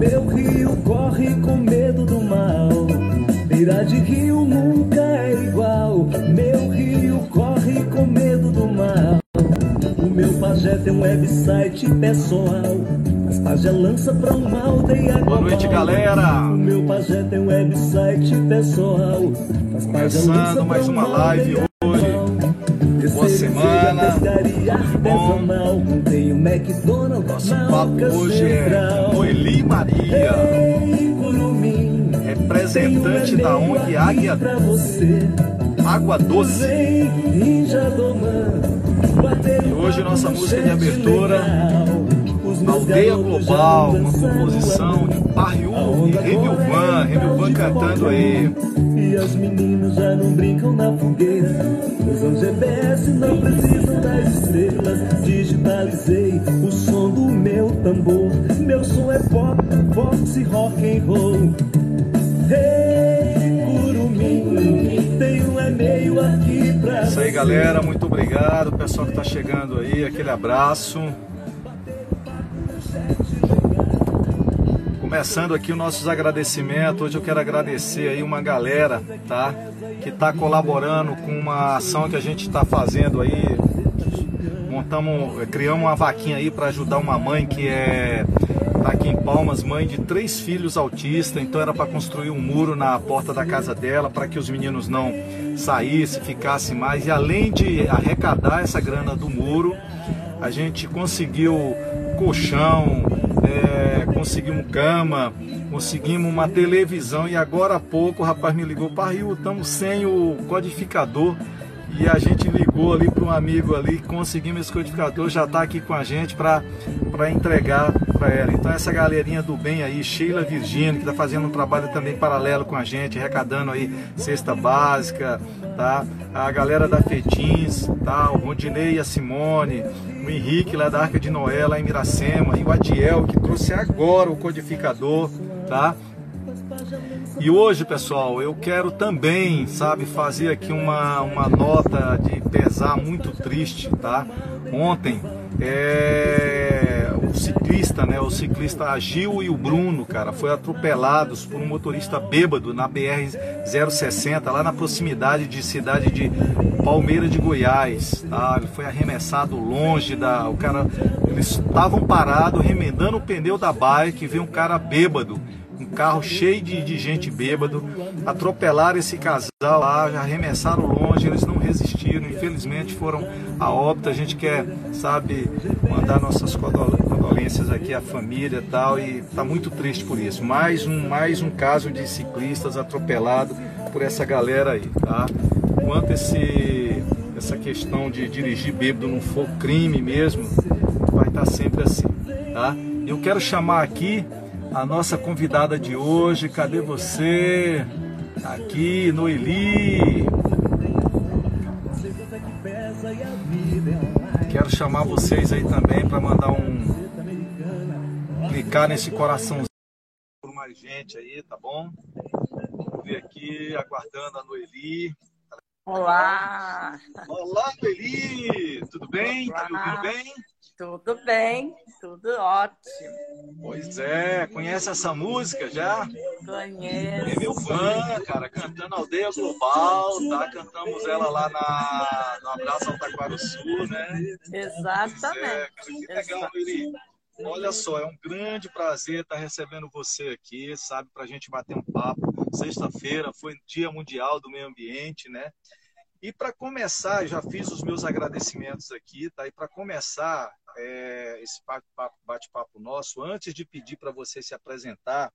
Meu rio corre com medo do mal. Beira de rio nunca é igual. Meu rio corre com medo do mal. O meu pajé tem um website pessoal. Mas pajé lança pra uma aldeia global. Boa noite, galera. O meu pajé tem um website pessoal. Mas Começando mais uma live aldeia hoje. Boa semana. Bom? Tem o McDonald's Nosso papo hoje é Maria, representante da ONG Águia. Água Doce. E hoje nossa música de abertura, Aldeia Global, uma composição de A e Remilvan, Remilvan cantando aí. E as meninas já não brincam na fogueira. Usam GPS, não precisam das estrelas. Digitalizei o som do meu tambor. Meu som é pop, fox, rock and roll. Hey, curumim, tem um e-mail aqui pra Isso aí, galera. Muito obrigado. Pessoal que tá chegando aí, aquele abraço. Começando aqui os nossos agradecimentos. Hoje eu quero agradecer aí uma galera, tá? Que tá colaborando com uma ação que a gente está fazendo aí. Montamos, criamos uma vaquinha aí para ajudar uma mãe que é tá aqui em Palmas, mãe de três filhos autistas, então era para construir um muro na porta da casa dela para que os meninos não saíssem, ficassem mais. E além de arrecadar essa grana do muro, a gente conseguiu colchão, é, conseguimos cama, conseguimos uma televisão e agora há pouco o rapaz me ligou para Rio, estamos sem o codificador e a gente ligou ali para um amigo ali, conseguimos esse codificador, já está aqui com a gente para entregar para ela. Então essa galerinha do bem aí, Sheila Virgínia, que está fazendo um trabalho também paralelo com a gente, arrecadando aí cesta básica, tá? A galera da Fetins, tá? O Rondinei e a Simone, o Henrique lá da Arca de Noé, lá em Miracema, e o Adiel, que trouxe agora o codificador, tá? E hoje, pessoal, eu quero também, sabe, fazer aqui uma, uma nota de pesar muito triste, tá? Ontem, é, o ciclista, né, o ciclista Agil e o Bruno, cara, foi atropelados por um motorista bêbado na BR-060, lá na proximidade de cidade de Palmeira de Goiás, tá? Ele foi arremessado longe da, o cara, eles estavam parados remendando o pneu da bike, veio um cara bêbado carro cheio de, de gente bêbado, atropelaram esse casal lá, já arremessaram longe, eles não resistiram, infelizmente foram a óbito. A gente quer, sabe, mandar nossas condolências aqui à família e tal, e tá muito triste por isso. Mais um, mais um caso de ciclistas atropelado por essa galera aí, tá? Quanto esse, essa questão de dirigir bêbado não for crime mesmo, vai estar sempre assim, tá? Eu quero chamar aqui a nossa convidada de hoje. Cadê você? Aqui, Noeli. Quero chamar vocês aí também para mandar um. clicar nesse coraçãozinho por mais gente aí, tá bom? Vamos ver aqui, aguardando a Noeli. Olá! Olá, Noeli! Tudo bem? Tá me ouvindo bem? Tudo bem, tudo ótimo. Pois é, conhece essa música já? Conheço. É meu fã, cara, cantando Aldeia Global, tá? Cantamos ela lá na, no Abraço Altaquara Sul, né? Exatamente. É, cara, que legal, Lili. Olha só, é um grande prazer estar recebendo você aqui, sabe, para a gente bater um papo. Sexta-feira foi Dia Mundial do Meio Ambiente, né? E para começar, já fiz os meus agradecimentos aqui, tá? E para começar é, esse bate-papo nosso, antes de pedir para você se apresentar,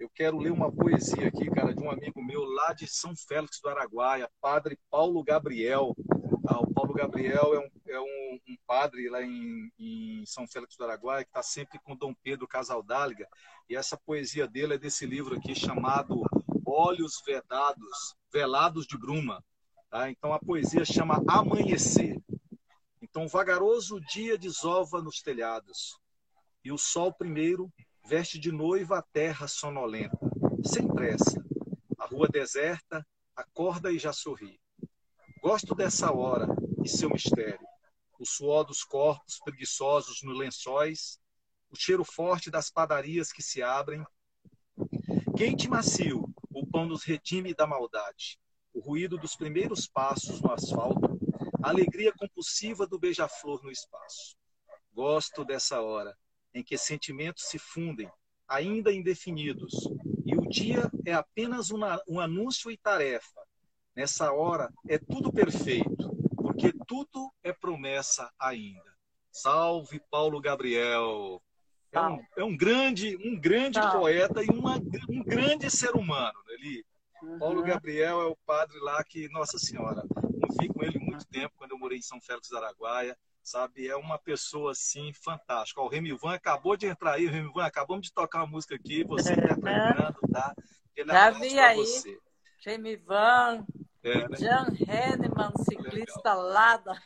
eu quero ler uma poesia aqui, cara, de um amigo meu lá de São Félix do Araguaia, padre Paulo Gabriel. Ah, o Paulo Gabriel é um, é um, um padre lá em, em, São Félix do Araguaia que está sempre com Dom Pedro Casaldáliga. E essa poesia dele é desse livro aqui chamado Olhos Vedados, Velados de Bruma. Tá? Então a poesia chama Amanhecer. Então, vagaroso dia desova nos telhados, e o sol primeiro veste de noiva a terra sonolenta, sem pressa. A rua deserta, acorda e já sorri. Gosto dessa hora e seu mistério, o suor dos corpos preguiçosos nos lençóis, o o cheiro forte das padarias que se abrem. Quente e macio, o pão nos redime da maldade. O ruído dos primeiros passos no asfalto, a alegria compulsiva do beija-flor no espaço. Gosto dessa hora em que sentimentos se fundem, ainda indefinidos, e o dia é apenas uma, um anúncio e tarefa. Nessa hora é tudo perfeito, porque tudo é promessa ainda. Salve Paulo Gabriel! É um, é um grande, um grande poeta e uma, um grande ser humano. Ele, uhum. Paulo Gabriel é o padre lá que, Nossa Senhora, convivi com ele muito tempo, quando eu morei em São Félix do Araguaia, sabe? É uma pessoa, assim, fantástica. Ó, o Remivan acabou de entrar aí, Remivan, acabamos de tocar uma música aqui, você é. interpretando, tá? Ele Já vi aí, você. Remivan, é, né? Jan Henneman, ciclista Legal. lá da,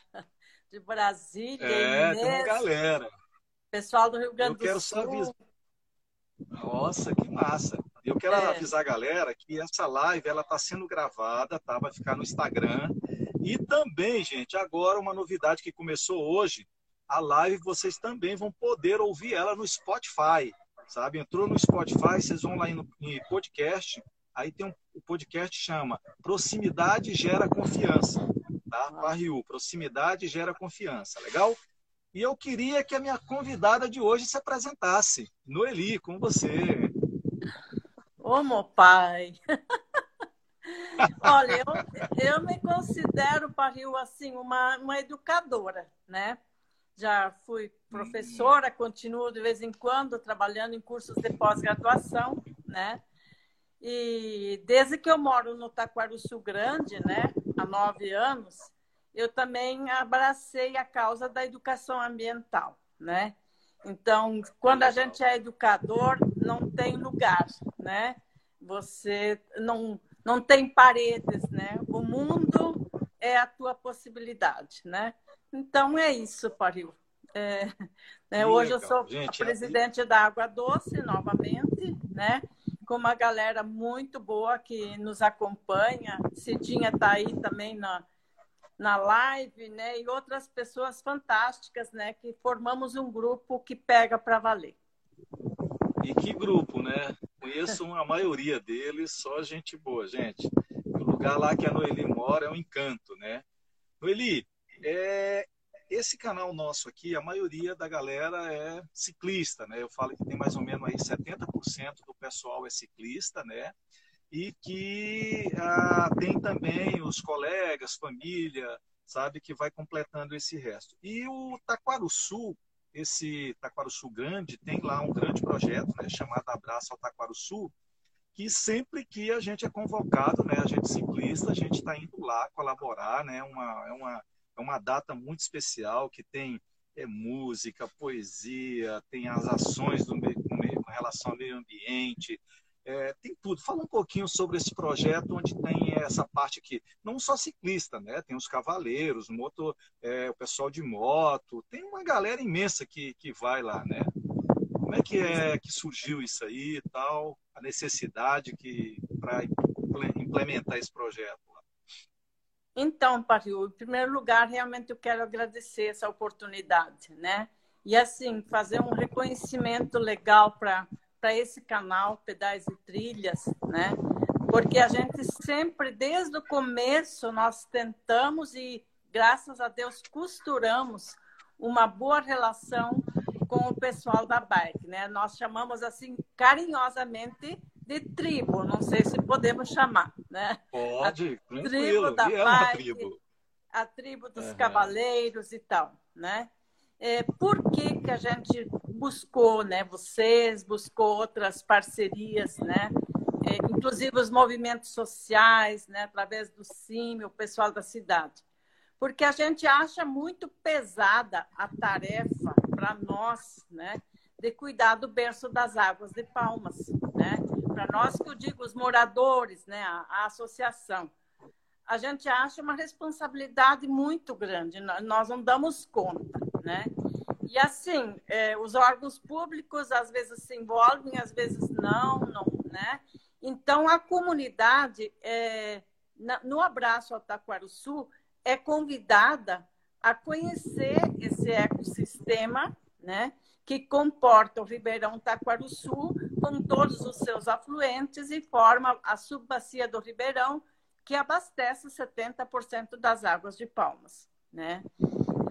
de Brasília, é, Inês, tem uma galera. Pessoal do Rio Grande eu do quero Sul. Só avisar. Nossa, que massa. Eu quero é. avisar a galera que essa live ela está sendo gravada, tá? Vai ficar no Instagram. E também, gente, agora uma novidade que começou hoje, a live vocês também vão poder ouvir ela no Spotify, sabe? Entrou no Spotify, vocês vão lá no, em podcast, aí tem um o podcast chama Proximidade Gera Confiança, tá? Barriu, Proximidade Gera Confiança, legal? E eu queria que a minha convidada de hoje se apresentasse. Noeli, com você. Ô, meu pai! Olha, eu, eu me considero, Parril, assim, uma, uma educadora, né? Já fui professora, continuo de vez em quando trabalhando em cursos de pós-graduação, né? E desde que eu moro no Taquaruçu Grande, né, há nove anos, eu também abracei a causa da educação ambiental, né? Então, quando a gente é educador, não tem lugar, né? Você não, não tem paredes, né? O mundo é a tua possibilidade, né? Então, é isso, Paril. É, né? Hoje eu sou gente, presidente é... da Água Doce, novamente, né? Com uma galera muito boa que nos acompanha. Cidinha está aí também na, na live, né? E outras pessoas fantásticas, né? Que formamos um grupo que pega para valer. E que grupo, né? Conheço a maioria deles, só gente boa, gente. O lugar lá que a Noeli mora é um encanto, né? Noeli, é, esse canal nosso aqui, a maioria da galera é ciclista, né? Eu falo que tem mais ou menos aí 70% do pessoal é ciclista, né? e que ah, tem também os colegas, família, sabe, que vai completando esse resto. E o Taquaruçu, esse Taquaruçu Grande, tem lá um grande projeto né, chamado Abraço ao Taquaruçu, que sempre que a gente é convocado, né, a gente ciclista, a gente está indo lá colaborar, né, uma, é, uma, é uma data muito especial que tem é, música, poesia, tem as ações do meio, com relação ao meio ambiente, é, tem tudo. Fala um pouquinho sobre esse projeto, onde tem essa parte aqui. Não só ciclista, né? Tem os cavaleiros, motor, é, o pessoal de moto, tem uma galera imensa que, que vai lá, né? Como é que é que surgiu isso aí e tal, a necessidade que para implementar esse projeto? Lá? Então, Pariu, em primeiro lugar, realmente eu quero agradecer essa oportunidade, né? E assim, fazer um reconhecimento legal para para esse canal Pedais e Trilhas, né? Porque a gente sempre, desde o começo, nós tentamos e, graças a Deus, costuramos uma boa relação com o pessoal da bike, né? Nós chamamos assim carinhosamente de tribo, não sei se podemos chamar, né? Pode, a tribo da é bike, tribo. a tribo dos uhum. cavaleiros e tal, né? É, por que, que a gente buscou, né? Vocês buscou outras parcerias, né? É, inclusive os movimentos sociais, né? Através do CIMI, o pessoal da cidade. Porque a gente acha muito pesada a tarefa para nós, né? De cuidar do berço das águas de Palmas, né? Para nós que eu digo, os moradores, né? a, a associação a gente acha uma responsabilidade muito grande, nós não damos conta, né? E assim, é, os órgãos públicos às vezes se envolvem, às vezes não, não, né? Então a comunidade é, no abraço Taquaruçu é convidada a conhecer esse ecossistema, né? que comporta o Ribeirão Taquaruçu com todos os seus afluentes e forma a subbacia do Ribeirão, que abastece 70% das águas de Palmas, né?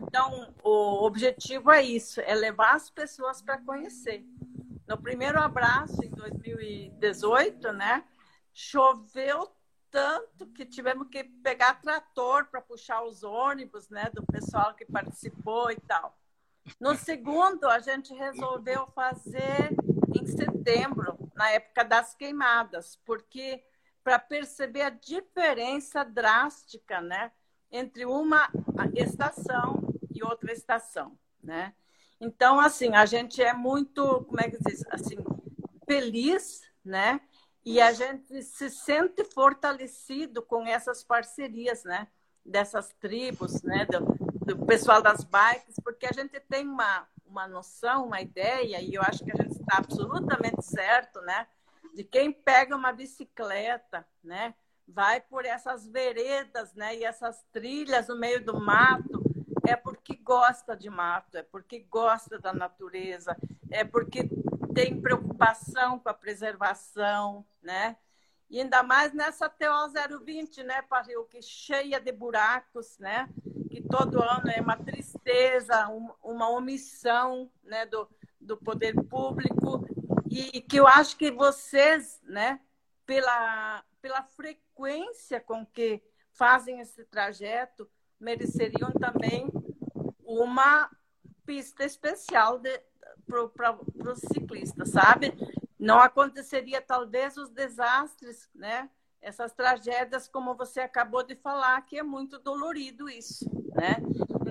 Então, o objetivo é isso, é levar as pessoas para conhecer. No primeiro abraço, em 2018, né, choveu tanto que tivemos que pegar trator para puxar os ônibus, né, do pessoal que participou e tal. No segundo, a gente resolveu fazer em setembro, na época das queimadas, porque para perceber a diferença drástica, né, entre uma estação e outra estação, né? Então, assim, a gente é muito, como é que diz, assim, feliz, né? E a gente se sente fortalecido com essas parcerias, né? Dessas tribos, né? Do, do pessoal das bikes, porque a gente tem uma, uma noção, uma ideia, e eu acho que a gente está absolutamente certo, né? De quem pega uma bicicleta, né? Vai por essas veredas, né? E essas trilhas no meio do mato, é porque gosta de mato, é porque gosta da natureza, é porque tem preocupação com a preservação, né? E ainda mais nessa TO 020, né, Parril, que cheia de buracos, né? Que todo ano é uma tristeza, uma omissão, né, do, do poder público e que eu acho que vocês, né, pela, pela frequência com que fazem esse trajeto, mereceriam também uma pista especial para os ciclistas, sabe? Não aconteceria talvez os desastres, né? Essas tragédias, como você acabou de falar, que é muito dolorido isso, né?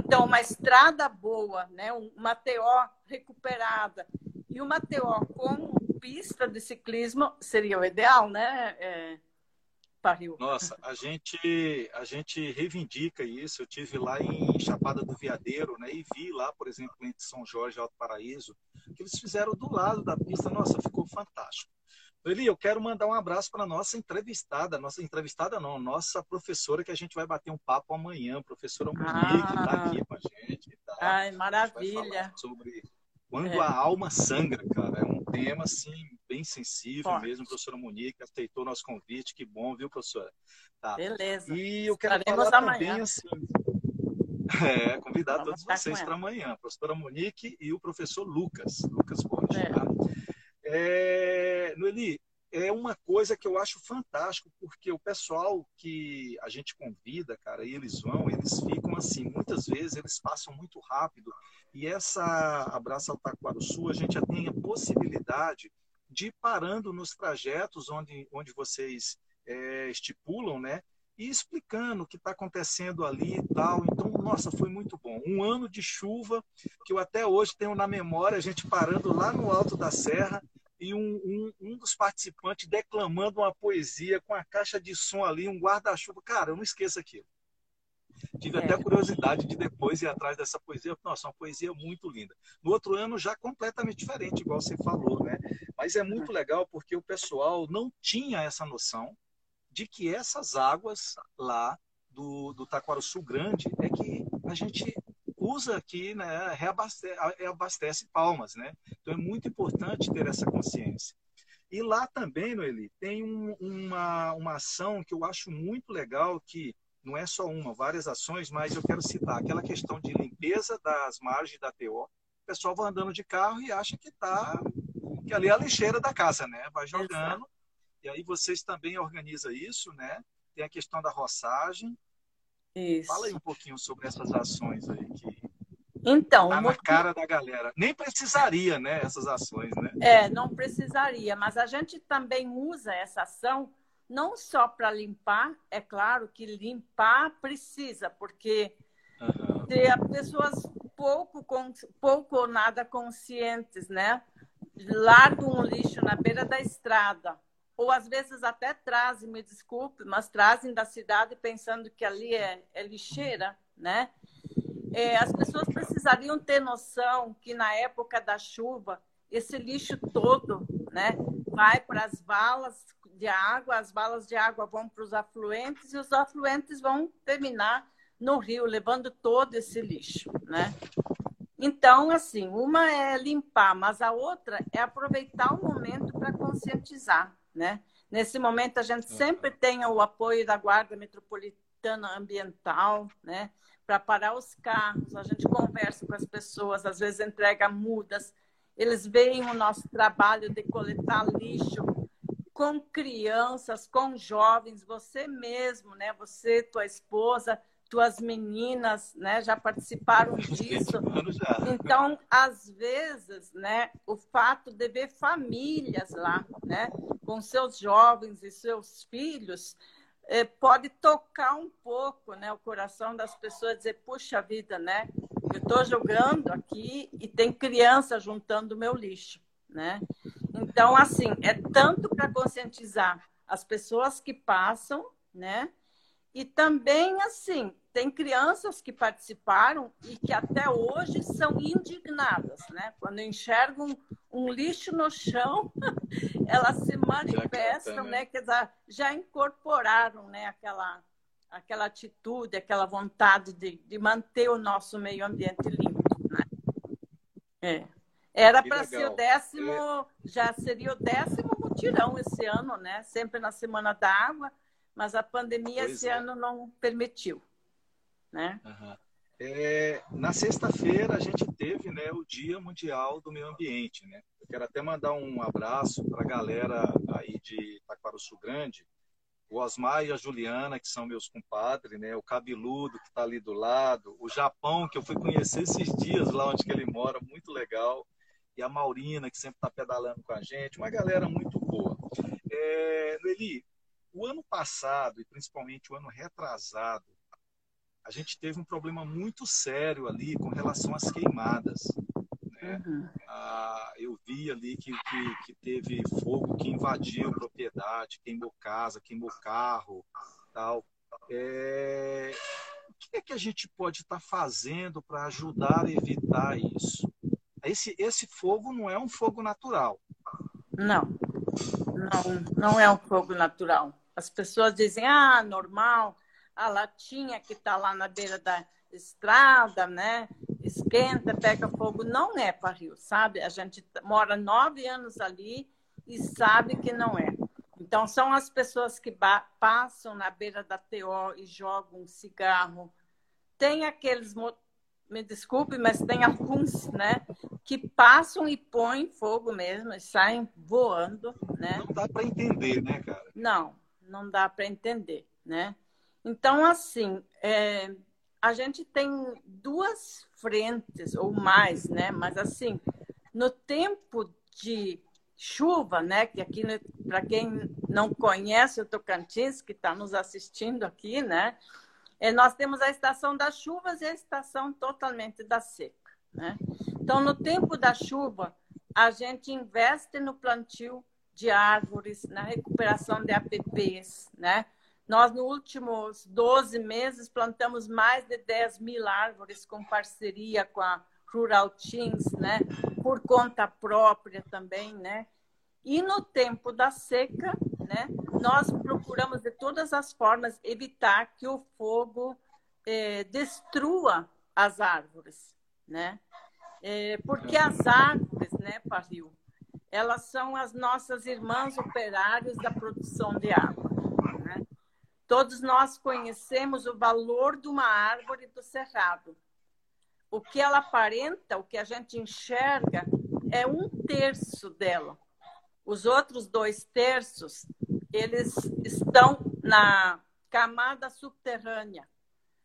Então, uma estrada boa, né? Uma TO recuperada e uma TO com pista de ciclismo seria o ideal, né? É Barril. Nossa, a gente, a gente reivindica isso. Eu tive lá em Chapada do Veadeiro, né? E vi lá, por exemplo, em São Jorge, Alto Paraíso, que eles fizeram do lado da pista. Nossa, ficou fantástico. Eli, eu quero mandar um abraço para nossa entrevistada, nossa entrevistada não, nossa professora que a gente vai bater um papo amanhã, professora Monique, tá ah. está aqui com a gente. Tá? Ai, maravilha. sobre quando é. a alma sangra, cara. É um tema, assim, bem sensível Forte. mesmo. A professora Monique aceitou nosso convite. Que bom, viu, professora? Tá. Beleza. E eu quero Estaremos falar amanhã. também, assim... É, convidar Vamos todos vocês para amanhã. A professora Monique e o professor Lucas. Lucas Borges, é. tá? É, Noeli, é uma coisa que eu acho fantástico, porque o pessoal que a gente convida, cara, e eles vão, eles ficam assim, muitas vezes eles passam muito rápido. E essa Abraça Taquaro Sul, a gente já tem a possibilidade de parando nos trajetos onde, onde vocês é, estipulam, né? E explicando o que está acontecendo ali e tal. Então, nossa, foi muito bom. Um ano de chuva que eu até hoje tenho na memória, a gente parando lá no alto da serra e um, um, um, dos participantes declamando uma poesia com a caixa de som ali, um guarda-chuva. Cara, eu não esqueço aquilo. Tive é. até curiosidade de depois ir atrás dessa poesia. Nossa, uma poesia muito linda. No outro ano, já completamente diferente, igual você falou, né? Mas é muito legal porque o pessoal não tinha essa noção de que essas águas lá do, do Taquaruçu Grande é que a gente usa aqui, né, reabastece, abastece palmas, né? Então é muito importante ter essa consciência. E lá também, Noeli, tem um, uma, uma ação que eu acho muito legal, que não é só uma, várias ações, mas eu quero citar aquela questão de limpeza das margens da TO. O pessoal vai andando de carro e acha que tá que ali é a lixeira da casa, né? Vai jogando. E aí vocês também organizam isso, né? Tem a questão da roçagem, isso. Fala aí um pouquinho sobre essas ações aí que então, tá na cara da galera. Nem precisaria, né, essas ações, né? É, não precisaria, mas a gente também usa essa ação não só para limpar, é claro que limpar precisa, porque uhum. tem pessoas pouco, pouco ou nada conscientes, né? Largam um lixo na beira da estrada ou às vezes até trazem, me desculpe, mas trazem da cidade pensando que ali é, é lixeira, né? É, as pessoas precisariam ter noção que na época da chuva esse lixo todo, né, vai para as valas de água, as valas de água vão para os afluentes e os afluentes vão terminar no rio, levando todo esse lixo, né? Então, assim, uma é limpar, mas a outra é aproveitar o momento para conscientizar, né? Nesse momento, a gente sempre tem o apoio da Guarda Metropolitana Ambiental, né? Para parar os carros, a gente conversa com as pessoas, às vezes entrega mudas, eles veem o nosso trabalho de coletar lixo com crianças, com jovens, você mesmo, né? Você, tua esposa, tuas meninas, né, já participaram disso. Então, às vezes, né, o fato de ver famílias lá, né, com seus jovens e seus filhos, eh, pode tocar um pouco, né, o coração das pessoas, dizer, puxa vida, né, eu estou jogando aqui e tem criança juntando o meu lixo, né? Então, assim, é tanto para conscientizar as pessoas que passam, né? E também, assim, tem crianças que participaram e que até hoje são indignadas, né? Quando enxergam um lixo no chão, elas se manifestam, né? Quer dizer, já incorporaram, né? Aquela, aquela atitude, aquela vontade de, de manter o nosso meio ambiente limpo, né? É. Era para ser o décimo, é... já seria o décimo mutirão esse ano, né? Sempre na Semana da Água mas a pandemia pois esse é. ano não permitiu. Né? Uhum. É, na sexta-feira a gente teve né, o Dia Mundial do Meio Ambiente. Né? Eu quero até mandar um abraço para a galera aí de Taquaruçu Grande, o Osmar e a Juliana, que são meus compadres, né? o Cabeludo, que está ali do lado, o Japão, que eu fui conhecer esses dias lá onde ele mora, muito legal, e a Maurina, que sempre está pedalando com a gente, uma galera muito boa. É, Noeli, o ano passado, e principalmente o ano retrasado, a gente teve um problema muito sério ali com relação às queimadas. Né? Uhum. Ah, eu vi ali que, que, que, teve fogo que invadiu propriedade, queimou casa, queimou carro, tal. É... O que é que a gente pode estar tá fazendo para ajudar a evitar isso? Esse, esse fogo não é um fogo natural. Não, não, não é um fogo natural. As pessoas dizem, ah, normal, a latinha que está lá na beira da estrada, né? Esquenta, pega fogo. Não é rio, sabe? A gente mora nove anos ali e sabe que não é. Então, são as pessoas que passam na beira da TO e jogam um cigarro. Tem aqueles, me desculpe, mas tem alguns, né, que passam e põem fogo mesmo e saem voando, né? Não dá para entender, né, cara? Não, não dá para entender, né? Então, assim, é, a gente tem duas frentes ou mais, né? Mas assim, no tempo de chuva, né? Que aqui, para quem não conhece o Tocantins, que está nos assistindo aqui, né? É, nós temos a estação das chuvas e a estação totalmente da seca, né? Então, no tempo da chuva, a gente investe no plantio de árvores, na recuperação de APPs, né? Nós, nos últimos 12 meses, plantamos mais de 10 mil árvores com parceria com a Rural Teams, né? Por conta própria também, né? E no tempo da seca, né? Nós procuramos de todas as formas evitar que o fogo eh, destrua as árvores, né? Eh, porque as árvores, né, Parril, elas são as nossas irmãs operárias da produção de água. Né? Todos nós conhecemos o valor de uma árvore do cerrado. O que ela aparenta, o que a gente enxerga, é um terço dela. Os outros dois terços, eles estão na camada subterrânea,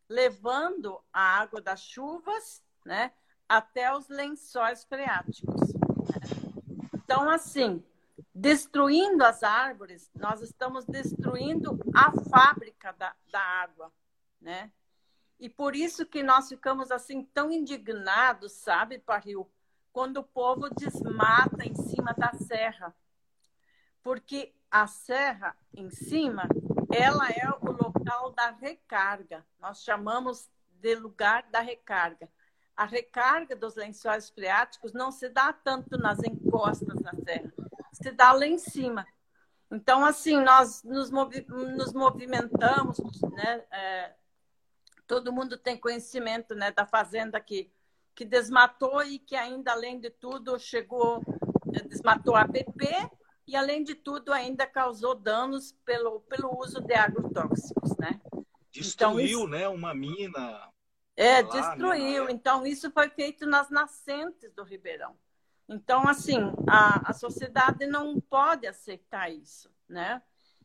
levando a água das chuvas né, até os lençóis freáticos. Então, assim, destruindo as árvores, nós estamos destruindo a fábrica da, da água, né? E por isso que nós ficamos assim tão indignados, sabe, Parril, quando o povo desmata em cima da serra. Porque a serra em cima, ela é o local da recarga. Nós chamamos de lugar da recarga a recarga dos lençóis freáticos não se dá tanto nas encostas da serra, se dá lá em cima. Então, assim, nós nos, movi nos movimentamos, né? É, todo mundo tem conhecimento né, da fazenda que, que desmatou e que ainda, além de tudo, chegou, desmatou a PP e, além de tudo, ainda causou danos pelo, pelo uso de agrotóxicos, né? Destruiu, então, né, uma mina. É, lá, destruiu. Né? Então, isso foi feito nas nascentes do Ribeirão. Então, assim, a, a sociedade não pode aceitar isso, né?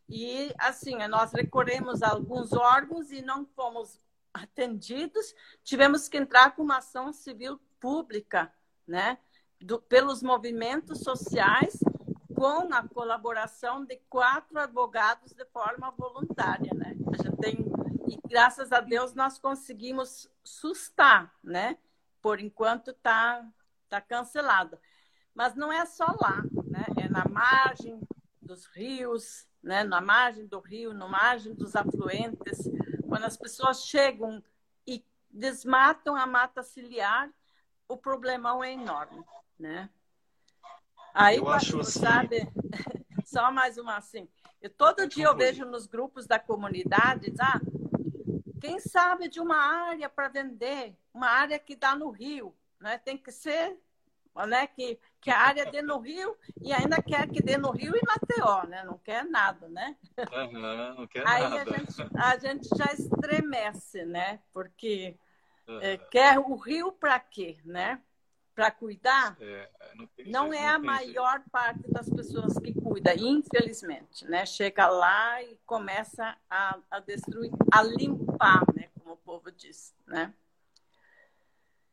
E, assim, nós recorremos a alguns órgãos e não fomos atendidos. Tivemos que entrar com uma ação civil pública, né? Do, pelos movimentos sociais, com a colaboração de quatro advogados de forma voluntária, né? A gente tem e graças a Deus nós conseguimos sustar, né? Por enquanto está tá cancelado. Mas não é só lá, né? É na margem dos rios, né? na margem do rio, na margem dos afluentes. Quando as pessoas chegam e desmatam a mata ciliar, o problemão é enorme, né? Aí, eu acho assim... sabe, só mais uma assim. Eu, todo dia eu vejo nos grupos da comunidade, ah, quem sabe de uma área para vender, uma área que dá no Rio, né? Tem que ser, né? Que, que a área dê no Rio e ainda quer que dê no Rio e TO, né? Não quer nada, né? Uhum, não quer Aí nada. A gente, a gente já estremece, né? Porque uhum. é, quer o Rio para quê, né? Para cuidar, é, não, não é a maior jeito. parte das pessoas que cuida, infelizmente, né? Chega lá e começa a, a destruir, a limpar, né? Como o povo diz, né?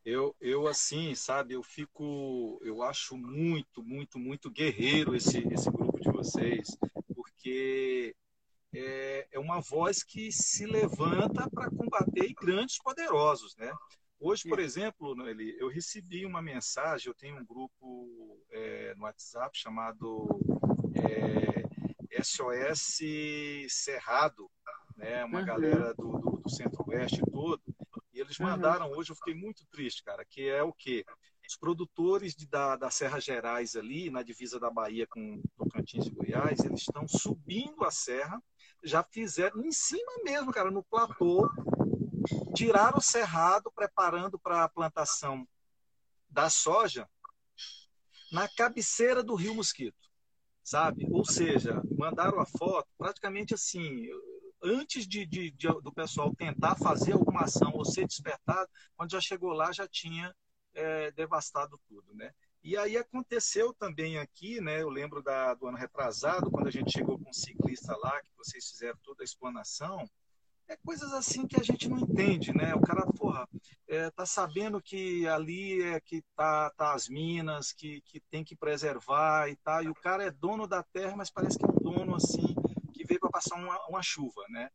Eu, eu assim, sabe, eu fico, eu acho muito, muito, muito guerreiro esse, esse grupo de vocês, porque é, é uma voz que se levanta para combater grandes poderosos, né? Hoje, por exemplo, Noeli, eu recebi uma mensagem, eu tenho um grupo é, no WhatsApp chamado é, SOS Cerrado, né? uma uhum. galera do, do, do Centro-Oeste todo, e eles uhum. mandaram hoje, eu fiquei muito triste, cara, que é o quê? Os produtores de, da, da Serra Gerais ali, na divisa da Bahia com Tocantins e Goiás, eles estão subindo a serra, já fizeram em cima mesmo, cara, no platô, tiraram o cerrado, preparando para a plantação da soja na cabeceira do Rio Mosquito, sabe? Ou seja, mandaram a foto praticamente assim, antes de, de, de, do pessoal tentar fazer alguma ação ou ser despertado, quando já chegou lá já tinha é, devastado tudo, né? E aí aconteceu também aqui, né? Eu lembro da, do ano retrasado, quando a gente chegou com um ciclista lá, que vocês fizeram toda a explanação, é coisas assim que a gente não entende, né? O cara, porra, é, tá sabendo que ali é que tá, tá as minas, que, que tem que preservar e tal, e o cara é dono da terra, mas parece que é um dono assim que veio para passar uma, uma chuva, né?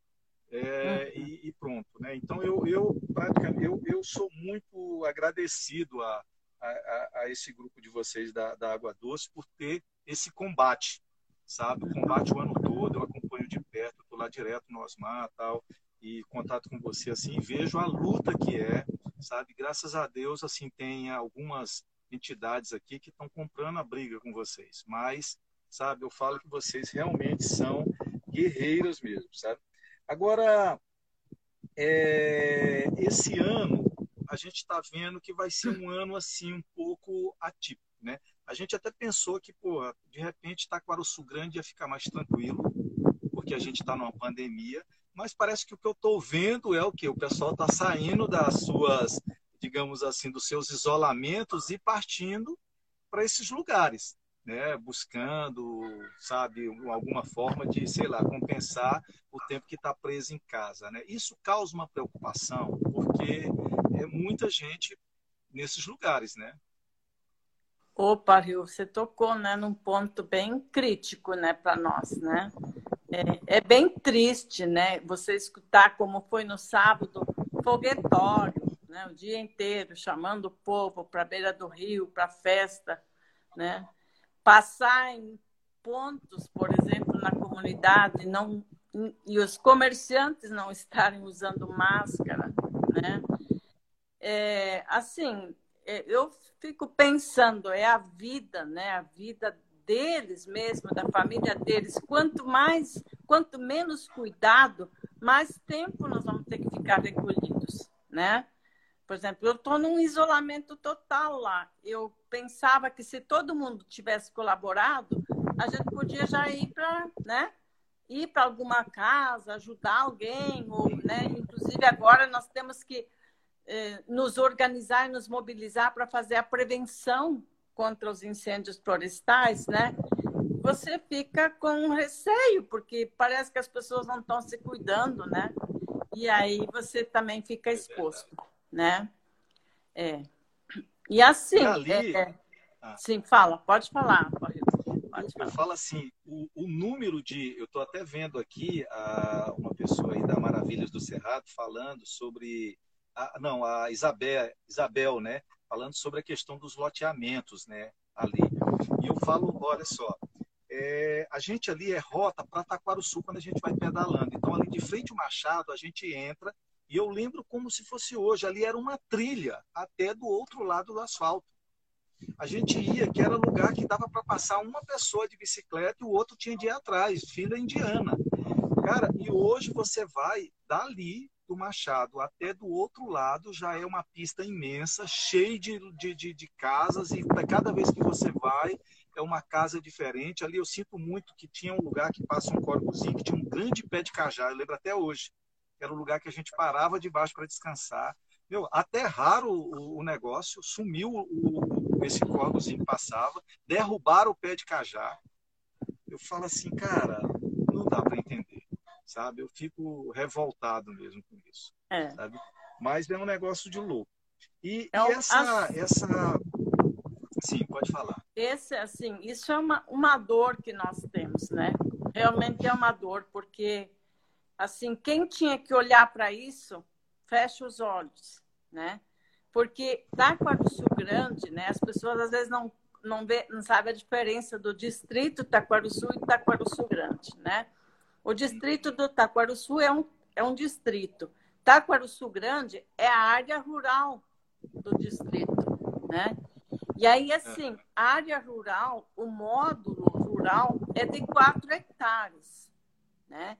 É, uhum. e, e, pronto, né? Então eu, eu praticamente eu, eu sou muito agradecido a, a, a esse grupo de vocês da, da Água Doce por ter esse combate, sabe? O combate o ano todo, eu de perto, estou lá direto no Osmar tal, e contato com você assim, vejo a luta que é, sabe? Graças a Deus, assim, tem algumas entidades aqui que estão comprando a briga com vocês, mas, sabe, eu falo que vocês realmente são guerreiros mesmo, sabe? Agora, é, esse ano, a gente está vendo que vai ser um ano, assim, um pouco atípico, né? A gente até pensou que, pô, de repente, Taquaruçu Grande ia ficar mais tranquilo, porque a gente está numa pandemia, mas parece que o que eu estou vendo é o que? O pessoal está saindo das suas, digamos assim, dos seus isolamentos e partindo para esses lugares, né? buscando, sabe, alguma forma de, sei lá, compensar o tempo que está preso em casa. Né? Isso causa uma preocupação, porque é muita gente nesses lugares, né? Opa, Rio, você tocou né, num ponto bem crítico né, para nós, né? É, é, bem triste, né? Você escutar como foi no sábado, foguetório, né? O dia inteiro, chamando o povo para a beira do rio, para festa, né? Passar em pontos, por exemplo, na comunidade, não e os comerciantes não estarem usando máscara, né? É, assim, é, eu fico pensando, é a vida, né? A vida deles mesmo, da família deles. Quanto mais, quanto menos cuidado, mais tempo nós vamos ter que ficar recolhidos, né? Por exemplo, eu estou num isolamento total lá. Eu pensava que se todo mundo tivesse colaborado, a gente podia já ir para, né? Ir para alguma casa, ajudar alguém, ou, né? Inclusive agora nós temos que eh, nos organizar e nos mobilizar para fazer a prevenção contra os incêndios florestais, né? Você fica com receio, porque parece que as pessoas não estão se cuidando, né? E aí você também fica exposto, né? É. E assim. Ali... É, é... Ah. Sim, fala, pode falar. Pode, pode falar. Eu falo assim, o, o número de. Eu estou até vendo aqui a, uma pessoa aí da Maravilhas do Cerrado falando sobre. A, não, a Isabel, Isabel, né? Falando sobre a questão dos loteamentos, né? Ali. E eu falo, olha só, é, a gente ali é rota para Taquaruçu quando a gente vai pedalando. Então, ali de frente ao Machado, a gente entra e eu lembro como se fosse hoje. Ali era uma trilha até do outro lado do asfalto. A gente ia, que era lugar que dava para passar uma pessoa de bicicleta e o outro tinha de ir atrás, fila indiana. Cara, e hoje você vai dali do Machado até do outro lado, já é uma pista imensa, cheia de, de, de, de casas, e cada vez que você vai, é uma casa diferente. Ali eu sinto muito que tinha um lugar que passa um córregozinho, que tinha um grande pé de cajá, eu lembro até hoje. Era o lugar que a gente parava debaixo para descansar. Meu, até raro o, o negócio, sumiu o, esse córregozinho que passava, derrubaram o pé de cajá. Eu falo assim, cara, não dá para entender, sabe? Eu fico revoltado mesmo com isso, é. sabe? Mas é um negócio de louco. E, é e essa, essa Sim, pode falar. Esse, assim, isso é uma, uma dor que nós temos, né? Realmente é uma dor, porque, assim, quem tinha que olhar para isso, fecha os olhos, né? Porque Taquaruçu Grande, né? As pessoas às vezes não, não, vê, não sabem a diferença do distrito Taquaruçu e Taquaruçu Grande, né? O distrito do Taquaruçu é um, é um distrito. Taquaruçu Grande é a área rural do distrito, né? E aí, assim, área rural, o módulo rural é de 4 hectares, né?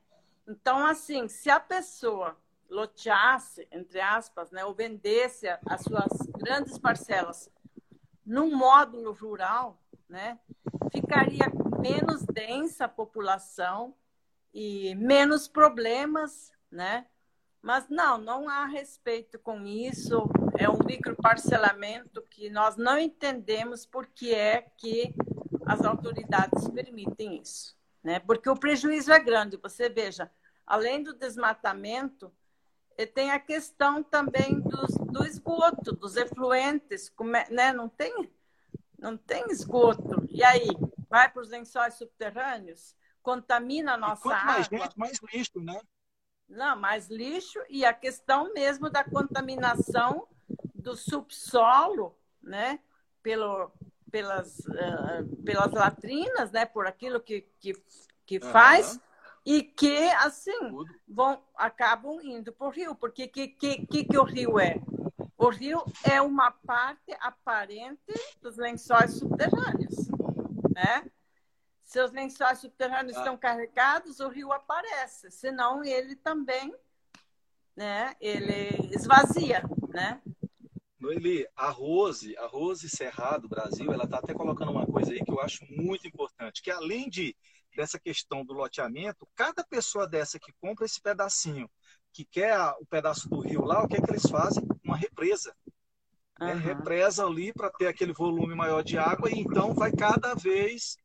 Então, assim, se a pessoa loteasse, entre aspas, né, ou vendesse as suas grandes parcelas num módulo rural, né, ficaria menos densa a população e menos problemas, né? Mas não, não há respeito com isso é um microparcelamento que nós não entendemos por que é que as autoridades permitem isso. Né? Porque o prejuízo é grande. Você veja, além do desmatamento, eh, tem a questão também dos, do esgoto, dos efluentes, é, né? não, tem, não tem esgoto. E aí, vai para os lençóis subterrâneos, contamina a nossa mais água. Gente, mais lixo, né? Não, mais lixo e a questão mesmo da contaminação do subsolo, né? Pelo, pelas, uh, pelas latrinas, né? Por aquilo que, que, que faz. Uhum. E que, assim, vão, acabam indo para o rio. Porque que, que, que, que o rio é? O rio é uma parte aparente dos lençóis subterrâneos, né? Se os lençóis subterrâneos ah. estão carregados, o rio aparece. Senão, ele também, né? Ele esvazia, né? Noeli, a Rose, a Rose Cerrado Brasil, ela está até colocando uma coisa aí que eu acho muito importante, que além de dessa questão do loteamento, cada pessoa dessa que compra esse pedacinho, que quer o pedaço do rio lá, o que é que eles fazem? Uma represa. Uhum. Né? Represa ali para ter aquele volume maior de água e então vai cada vez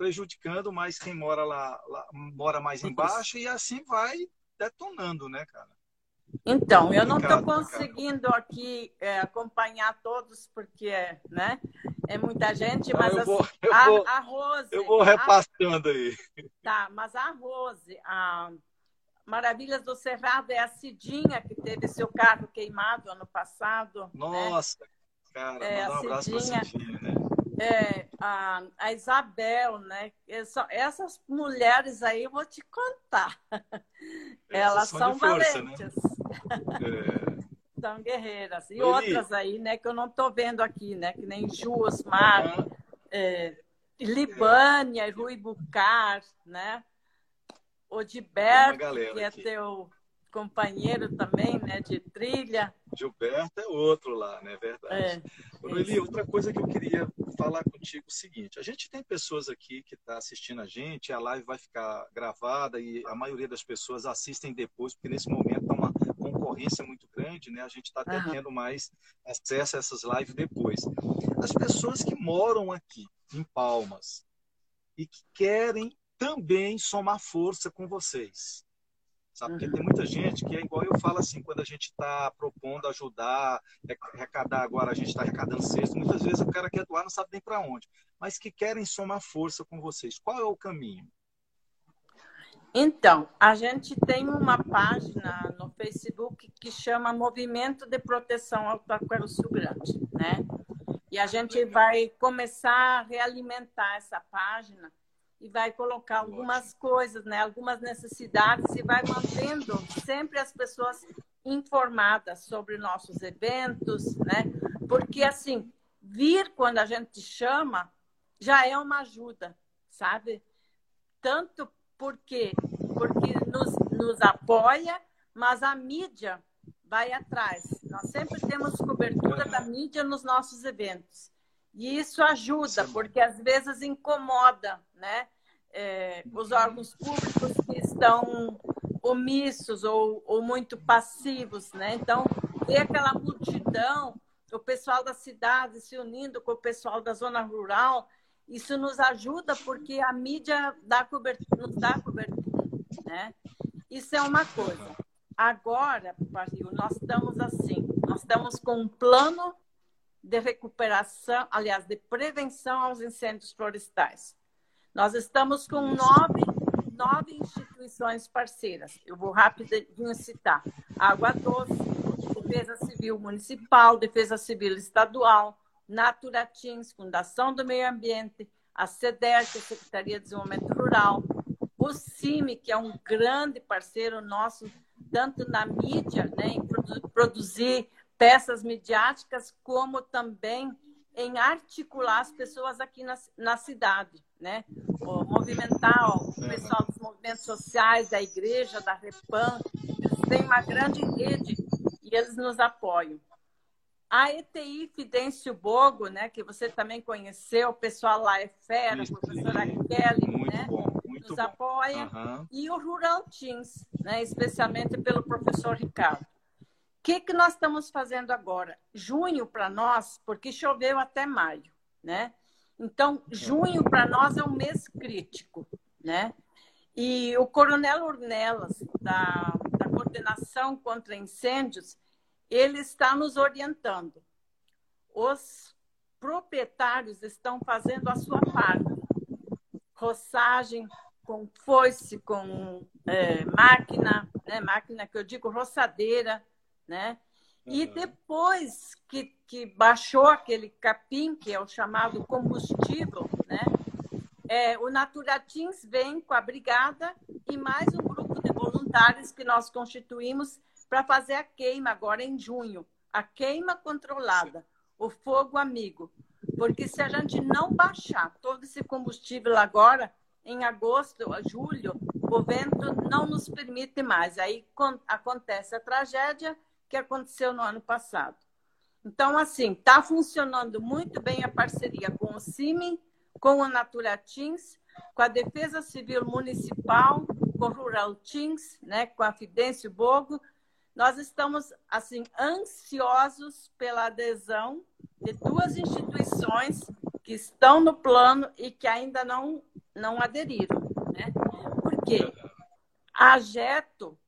prejudicando mais quem mora lá, lá mora mais embaixo e assim vai detonando, né, cara? Então, eu não estou conseguindo aqui é, acompanhar todos, porque né, é muita gente, mas não, eu vou, eu a, vou, a Rose. Eu vou repassando a, aí. Tá, mas a Rose, a Maravilhas do Cerrado é a Cidinha que teve seu carro queimado ano passado. Né? Nossa, né? cara, é, um abraço para Cidinha, né? É, a, a Isabel, né? Essas mulheres aí eu vou te contar. Elas são, força, né? valentes. Né? É. São guerreiras. E outras aí, né, que eu não estou vendo aqui, né? Que nem Ju Osmar, uhum. é, Libânia, é. Rui Bucar, né? Odibert, que é teu companheiro também, né, de trilha. Gilberto é outro lá, né? Verdade. É, Eli, outra coisa que eu queria falar contigo o seguinte: a gente tem pessoas aqui que estão tá assistindo a gente, a live vai ficar gravada e a maioria das pessoas assistem depois, porque nesse momento está uma concorrência muito grande, né? A gente está tendo mais acesso a essas lives depois. As pessoas que moram aqui em Palmas e que querem também somar força com vocês sabe? Porque tem muita gente que é igual eu falo assim, quando a gente está propondo ajudar, arrecadar agora, a gente está arrecadando cesto, muitas vezes o cara quer doar, não sabe nem para onde, mas que querem somar força com vocês. Qual é o caminho? Então, a gente tem uma página no Facebook que chama Movimento de Proteção ao Taquaruçu Grande, né? E a gente vai começar a realimentar essa página e vai colocar algumas coisas, né, algumas necessidades e vai mantendo sempre as pessoas informadas sobre nossos eventos, né? Porque assim, vir quando a gente chama já é uma ajuda, sabe? Tanto porque porque nos, nos apoia, mas a mídia vai atrás. Nós sempre temos cobertura da mídia nos nossos eventos. E isso ajuda, porque às vezes incomoda, né? É, os órgãos públicos que estão omissos ou, ou muito passivos, né? Então, ter aquela multidão, o pessoal da cidade se unindo com o pessoal da zona rural, isso nos ajuda porque a mídia dá cobertura, nos dá cobertura, né? Isso é uma coisa. Agora, Barril, nós estamos assim, nós estamos com um plano de recuperação, aliás, de prevenção aos incêndios florestais. Nós estamos com nove, nove instituições parceiras. Eu vou rapidinho citar. Água Doce, Defesa Civil Municipal, Defesa Civil Estadual, Naturatins, Fundação do Meio Ambiente, a é a Secretaria de Desenvolvimento Rural, o CIMI, que é um grande parceiro nosso, tanto na mídia, né, em produzir peças midiáticas, como também em articular as pessoas aqui na, na cidade, né? O movimentar ó, o pessoal dos movimentos sociais, da igreja, da Repam, eles têm uma grande rede e eles nos apoiam. A ETI Fidêncio Bogo, né, que você também conheceu, o pessoal lá é fera, a professora Kelly, né, bom, nos bom. apoia, uhum. e o Rural Teams, né, especialmente pelo professor Ricardo que, que nós estamos fazendo agora? Junho para nós, porque choveu até maio, né? Então, junho para nós é um mês crítico, né? E o Coronel Ornelas, da, da Coordenação contra Incêndios, ele está nos orientando. Os proprietários estão fazendo a sua parte. Roçagem com foice, com é, máquina, né? máquina que eu digo roçadeira, né? E depois que, que baixou aquele capim, que é o chamado combustível, né? É, o Naturatins vem com a brigada e mais um grupo de voluntários que nós constituímos para fazer a queima agora em junho. A queima controlada, o fogo amigo. Porque se a gente não baixar todo esse combustível agora, em agosto, julho, o vento não nos permite mais. Aí acontece a tragédia que aconteceu no ano passado. Então, assim, está funcionando muito bem a parceria com o CIMI, com o Natura Teams, com a Defesa Civil Municipal, com o Rural Teams, né, com a Fidêncio Bogo. Nós estamos, assim, ansiosos pela adesão de duas instituições que estão no plano e que ainda não, não aderiram. Né? Por quê? A Ageto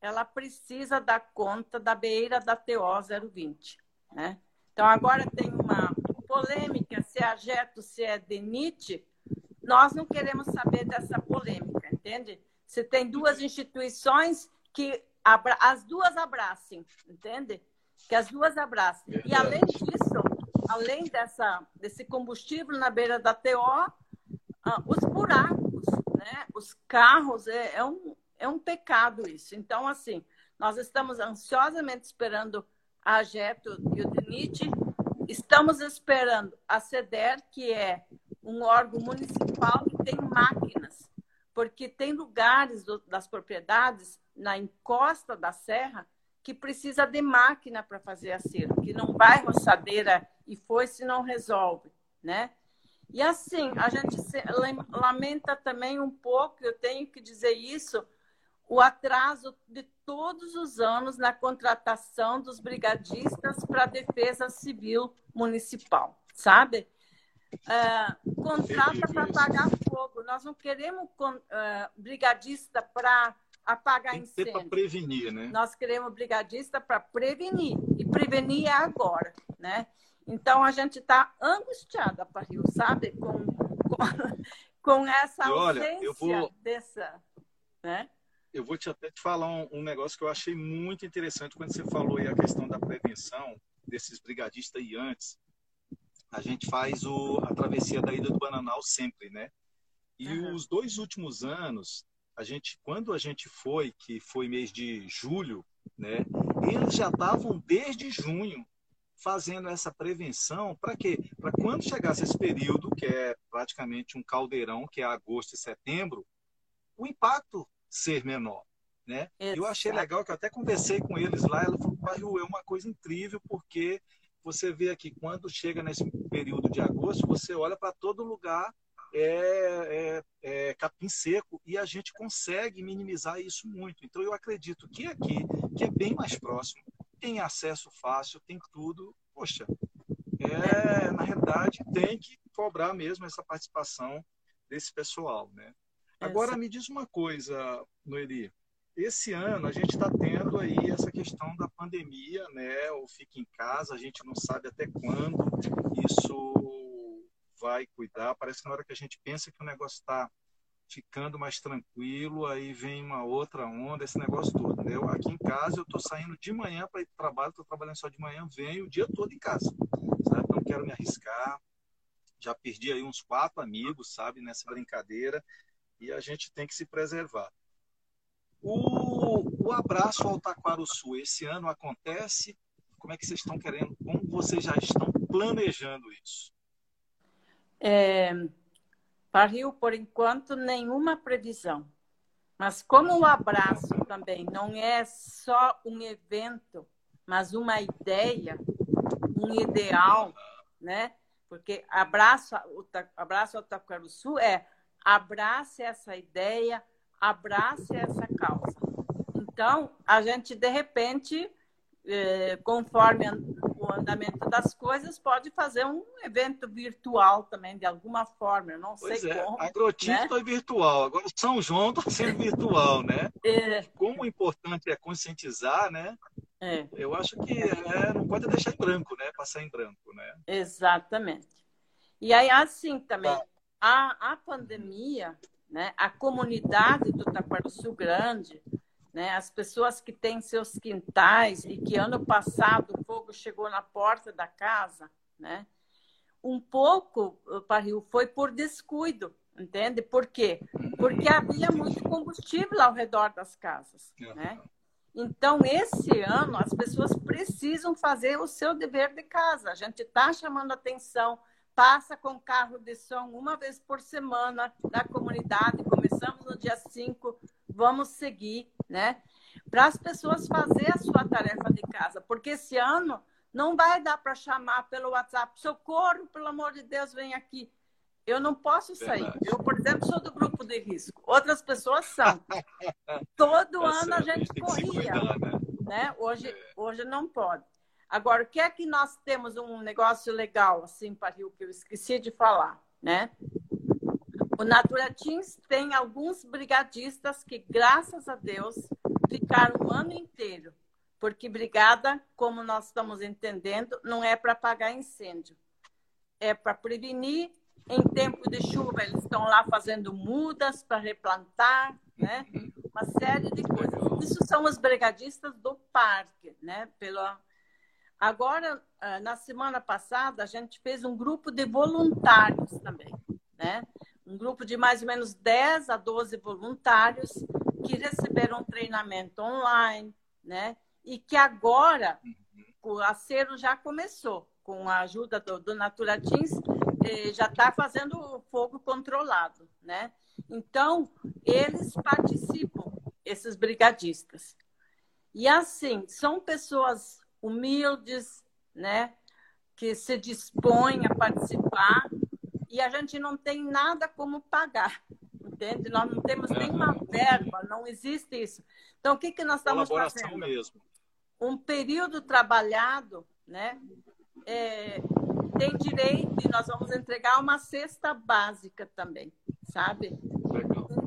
ela precisa dar conta da beira da TO 020. Né? Então, agora tem uma polêmica se é ajeto, se é DENIT. Nós não queremos saber dessa polêmica, entende? Se tem duas instituições que as duas abracem, entende? Que as duas abracem. E além disso, além dessa, desse combustível na beira da TO, ah, os buracos, né? os carros, é, é um, é um pecado isso. Então, assim, nós estamos ansiosamente esperando a AGETO e o DENIT, estamos esperando a CEDER, que é um órgão municipal que tem máquinas, porque tem lugares do, das propriedades na encosta da serra que precisa de máquina para fazer acerto, que não vai roçadeira e foi se não resolve, né? E assim, a gente lamenta também um pouco, eu tenho que dizer isso, o atraso de todos os anos na contratação dos brigadistas para a defesa civil municipal, sabe? Uh, contrata para apagar fogo. Nós não queremos uh, brigadista para apagar Tem incêndio. para prevenir, né? Nós queremos brigadista para prevenir. E prevenir é agora, né? Então a gente está angustiada, Rio, sabe? Com, com, com essa ausência olha, vou... dessa, né? Eu vou te até te falar um, um, negócio que eu achei muito interessante quando você falou aí a questão da prevenção desses brigadistas aí antes. A gente faz o, a travessia da Ilha do Bananal sempre, né? E uhum. os dois últimos anos, a gente, quando a gente foi, que foi mês de julho, né? Eles já estavam desde junho fazendo essa prevenção para quê? Para quando chegasse esse período, que é praticamente um caldeirão, que é agosto e setembro, o impacto ser menor. Né? Eu achei legal que eu até conversei com eles lá, ela falou, pai, é uma coisa incrível, porque você vê aqui, quando chega nesse período de agosto, você olha para todo lugar, é, é, é, capim seco e a gente consegue minimizar isso muito. Então eu acredito que aqui, que é bem mais próximo, tem acesso fácil, tem tudo. Poxa, é, na realidade, tem que cobrar mesmo essa participação desse pessoal, né? Agora, me diz uma coisa, Noeli. Esse ano a gente está tendo aí essa questão da pandemia, né? O fica em casa, a gente não sabe até quando isso vai cuidar. Parece que na hora que a gente pensa que o negócio está ficando mais tranquilo, aí vem uma outra onda, esse negócio todo. Entendeu? Aqui em casa eu estou saindo de manhã para ir para o trabalho, estou trabalhando só de manhã, venho o dia todo em casa. Sabe? Não quero me arriscar. Já perdi aí uns quatro amigos, sabe, nessa brincadeira, e a gente tem que se preservar. O, o abraço ao Taquaruçu esse ano acontece? Como é que vocês estão querendo? Como vocês já estão planejando isso? É, para Rio, por enquanto, nenhuma previsão. Mas como o abraço também não é só um evento, mas uma ideia, um ideal, né? Porque abraço, abraço ao Taquaruçu é abrace essa ideia, abrace essa causa. Então, a gente, de repente, eh, conforme o andamento das coisas, pode fazer um evento virtual também, de alguma forma. Eu não pois sei é. como. Agrotinto né? é virtual, agora São João está sendo virtual, né? É. Como o importante é conscientizar, né? É. Eu acho que é, não pode deixar em branco, né? Passar em branco, né? Exatamente. E aí, assim também, tá. A, a pandemia, né? a comunidade do Taquarussu Grande, né? As pessoas que têm seus quintais e que ano passado o fogo chegou na porta da casa, né? Um pouco, Parril, foi por descuido, entende? Por quê? Porque havia muito combustível ao redor das casas, né? Então, esse ano, as pessoas precisam fazer o seu dever de casa. A gente está chamando atenção, passa com carro de som uma vez por semana na comunidade. Começamos no dia 5, vamos seguir, né? Para as pessoas fazer a sua tarefa de casa, porque esse ano não vai dar para chamar pelo WhatsApp, socorro, pelo amor de Deus, vem aqui. Eu não posso sair. Verdade. Eu, por exemplo, sou do grupo de risco. Outras pessoas são. Todo tá ano a gente, a gente corria. Né? né? Hoje, é. hoje não pode. Agora, o que é que nós temos um negócio legal, assim, para Rio, que eu esqueci de falar, né? O Natura Teams tem alguns brigadistas que, graças a Deus, ficaram o ano inteiro. Porque brigada, como nós estamos entendendo, não é para apagar incêndio. É para prevenir. Em tempo de chuva, eles estão lá fazendo mudas para replantar, né? Uma série de coisas. Isso são os brigadistas do parque, né? Pela... Agora, ah, na semana passada, a gente fez um grupo de voluntários também, né? um grupo de mais ou menos 10 a 12 voluntários que receberam treinamento online, né? E que agora o acero já começou, com a ajuda do, do Natura Teams, eh, já está fazendo o fogo controlado, né? Então, eles participam, esses brigadistas. E assim, são pessoas humildes, né? Que se dispõem a participar e a gente não tem nada como pagar, entende? Nós não temos nenhuma verba, não existe isso. Então, o que, que nós estamos fazendo? mesmo. Um período trabalhado, né? É, tem direito e nós vamos entregar uma cesta básica também, sabe?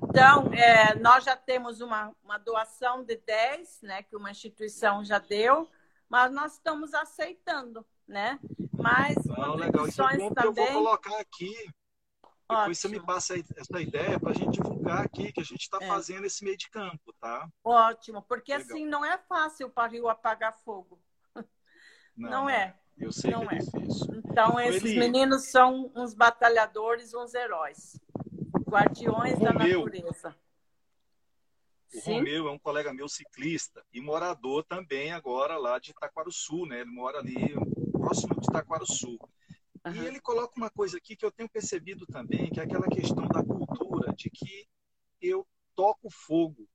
Então, é, nós já temos uma, uma doação de 10, né, que uma instituição já deu, mas nós estamos aceitando, né? Mas Não, legal. Isso é bom também... eu vou colocar aqui. Depois Ótimo. você me passa essa ideia para a gente divulgar aqui que a gente está é. fazendo esse meio de campo, tá? Ótimo, porque legal. assim não é fácil para Rio apagar fogo. Não, não é. Eu sei não que é, é. difícil. Então, esses Ele... meninos são uns batalhadores, uns heróis. Guardiões da natureza. O Sim? Romeu é um colega meu ciclista e morador também agora lá de Itaquaruçu, né? Ele mora ali próximo de Itaquaruçu. Uhum. E ele coloca uma coisa aqui que eu tenho percebido também, que é aquela questão da cultura, de que eu toco fogo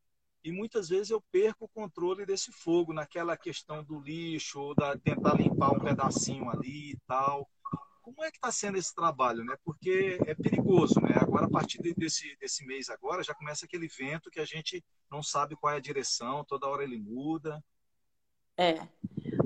e muitas vezes eu perco o controle desse fogo naquela questão do lixo ou da tentar limpar um pedacinho ali e tal. Como é que está sendo esse trabalho, né? Porque é perigoso, né? Agora a partir desse desse mês agora já começa aquele vento que a gente não sabe qual é a direção, toda hora ele muda. É.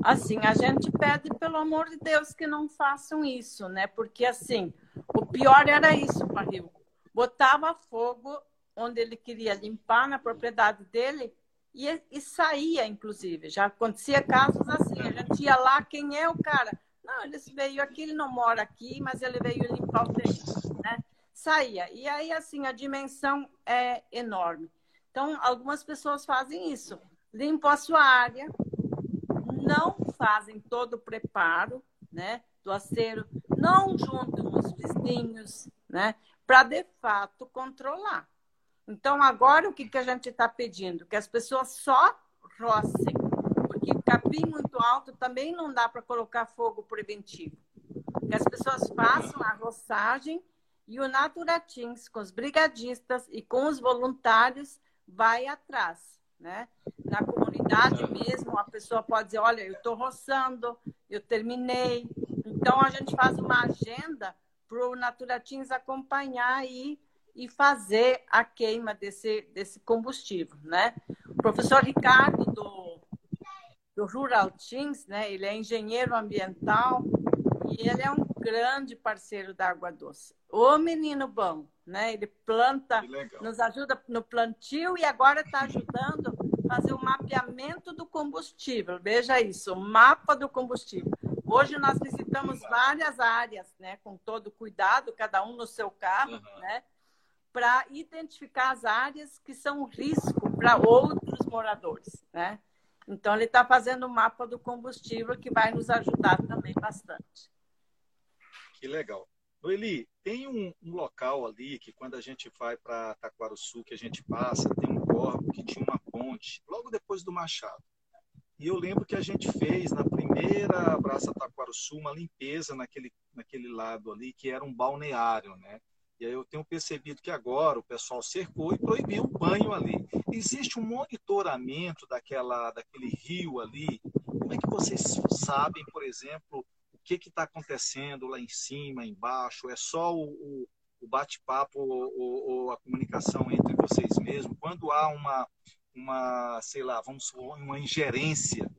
Assim, a gente pede pelo amor de Deus que não façam isso, né? Porque assim, o pior era isso, Parril. Botava fogo onde ele queria limpar na propriedade dele e, e saía, inclusive. Já acontecia casos assim, a gente ia lá, quem é o cara? Não, ele veio aqui, ele não mora aqui, mas ele veio limpar o terreno, né? Saía. E aí, assim, a dimensão é enorme. Então, algumas pessoas fazem isso. Limpam a sua área, não fazem todo o preparo, né? Do acero, não juntam os vizinhos, né? Para, de fato, controlar. Então, agora o que, que a gente está pedindo? Que as pessoas só rocem, porque capim muito alto também não dá para colocar fogo preventivo. Que as pessoas façam a roçagem e o Naturatins, com os brigadistas e com os voluntários, vai atrás. Né? Na comunidade mesmo, a pessoa pode dizer, olha, eu estou roçando, eu terminei. Então, a gente faz uma agenda para o Naturatins acompanhar e e fazer a queima desse, desse combustível, né? O professor Ricardo do, do Rural Teams, né? Ele é engenheiro ambiental e ele é um grande parceiro da Água Doce. O menino bom, né? Ele planta, nos ajuda no plantio e agora está ajudando a fazer o mapeamento do combustível. Veja isso, o mapa do combustível. Hoje nós visitamos várias áreas, né? Com todo cuidado, cada um no seu carro, uhum. né? para identificar as áreas que são risco para outros moradores, né? Então ele está fazendo o um mapa do combustível que vai nos ajudar também bastante. Que legal. Eli, tem um, um, local ali que quando a gente vai para Taquaruçu, que a gente passa, tem um corpo que tinha uma ponte, logo depois do Machado. E eu lembro que a gente fez na primeira Praça Taquaruçu uma limpeza naquele, naquele lado ali, que era um balneário, né? E aí eu tenho percebido que agora o pessoal cercou e proibiu o banho ali. Existe um monitoramento daquela, daquele rio ali? Como é que vocês sabem, por exemplo, o que está acontecendo lá em cima, embaixo? É só o, o bate-papo ou, ou, a comunicação entre vocês mesmos? Quando há uma, uma sei lá, vamos supor, uma ingerência,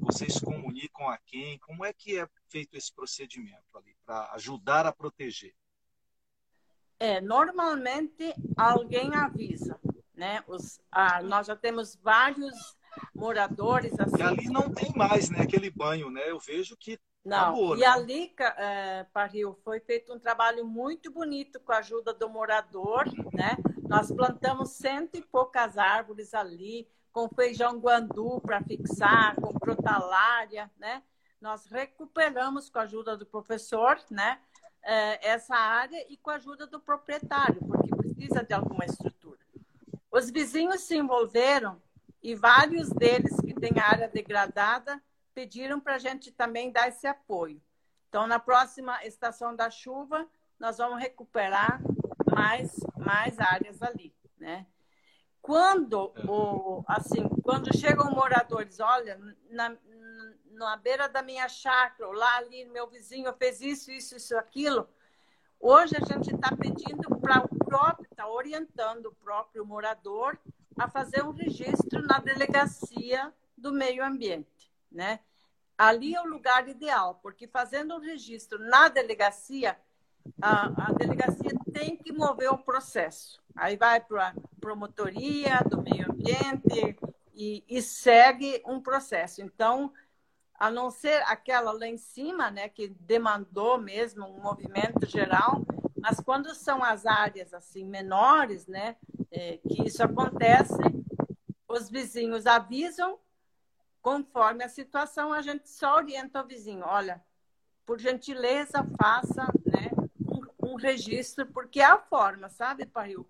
vocês comunicam a quem? Como é que é feito esse procedimento ali para ajudar a proteger? É, normalmente alguém avisa, né? Os, ah, nós já temos vários moradores assim. E ali não tem mais, né? Aquele banho, né? Eu vejo que não. Acabou, e né? ali, é, Parril, foi feito um trabalho muito bonito com a ajuda do morador, né? Nós plantamos cento e poucas árvores ali, com feijão guandu para fixar, com crotalária, né? Nós recuperamos com a ajuda do professor, né? É, essa área e com a ajuda do proprietário, porque precisa de alguma estrutura. Os vizinhos se envolveram e vários deles que têm área degradada pediram para a gente também dar esse apoio. Então, na próxima estação da chuva, nós vamos recuperar mais, mais áreas ali, né? quando o assim, quando chegam moradores, olha, na, na beira da minha chácara, lá ali meu vizinho fez isso, isso, isso, aquilo. Hoje a gente está pedindo para o próprio, está orientando o próprio morador a fazer um registro na delegacia do meio ambiente, né? Ali é o lugar ideal, porque fazendo um registro na delegacia, a, a delegacia tem que mover o processo. Aí vai para a promotoria do meio ambiente e, e segue um processo. Então, a não ser aquela lá em cima, né, que demandou mesmo um movimento geral, mas quando são as áreas assim menores, né, é, que isso acontece, os vizinhos avisam, conforme a situação, a gente só orienta o vizinho, olha, por gentileza, faça né, um, um registro, porque é a forma, sabe, Paril?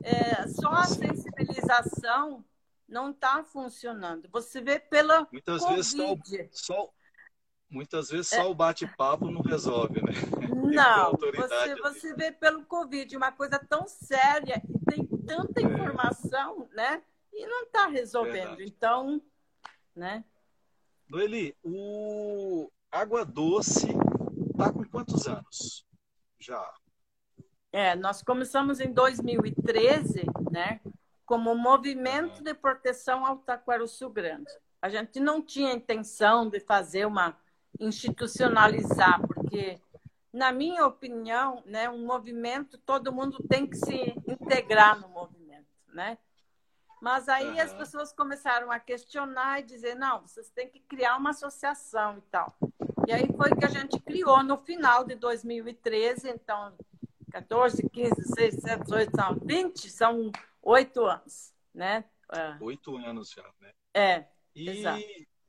É, só a sensibilização não está funcionando. Você vê pela muitas COVID. vezes só, só muitas vezes só é. o bate-papo não resolve, né? Não, você, você vê pelo Covid uma coisa tão séria e tem tanta é. informação, né? E não está resolvendo. Verdade. Então, né? Noeli, o Água Doce está com quantos anos? Já. É, nós começamos em 2013, né? Como movimento de proteção ao Taquaruçu Grande. A gente não tinha intenção de fazer uma institucionalizar, porque, na minha opinião, né, um movimento, todo mundo tem que se integrar no movimento, né? Mas aí uhum. as pessoas começaram a questionar e dizer, não, vocês têm que criar uma associação e tal. E aí foi que a gente criou no final de 2013, então 14, 15, 16, 17, 18, são 20, são oito anos, né? É. Oito anos já, né? É. E exato.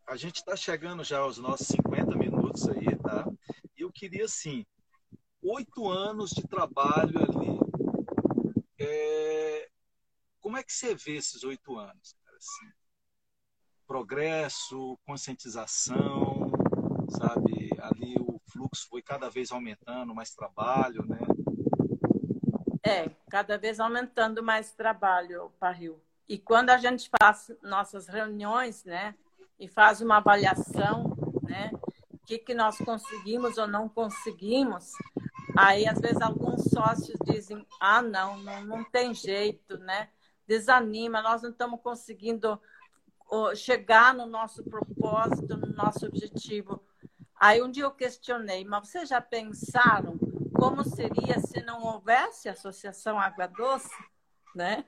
a gente está chegando já aos nossos 50 minutos aí, tá? E eu queria, assim, oito anos de trabalho ali. É... Como é que você vê esses oito anos? Cara? Assim, progresso, conscientização, sabe? Ali o fluxo foi cada vez aumentando, mais trabalho, né? É, cada vez aumentando mais trabalho, Parril. E quando a gente faz nossas reuniões, né, e faz uma avaliação, né, o que, que nós conseguimos ou não conseguimos, aí às vezes alguns sócios dizem, ah, não, não, não tem jeito, né, desanima, nós não estamos conseguindo chegar no nosso propósito, no nosso objetivo. Aí um dia eu questionei, mas vocês já pensaram como seria se não houvesse associação Água Doce, né?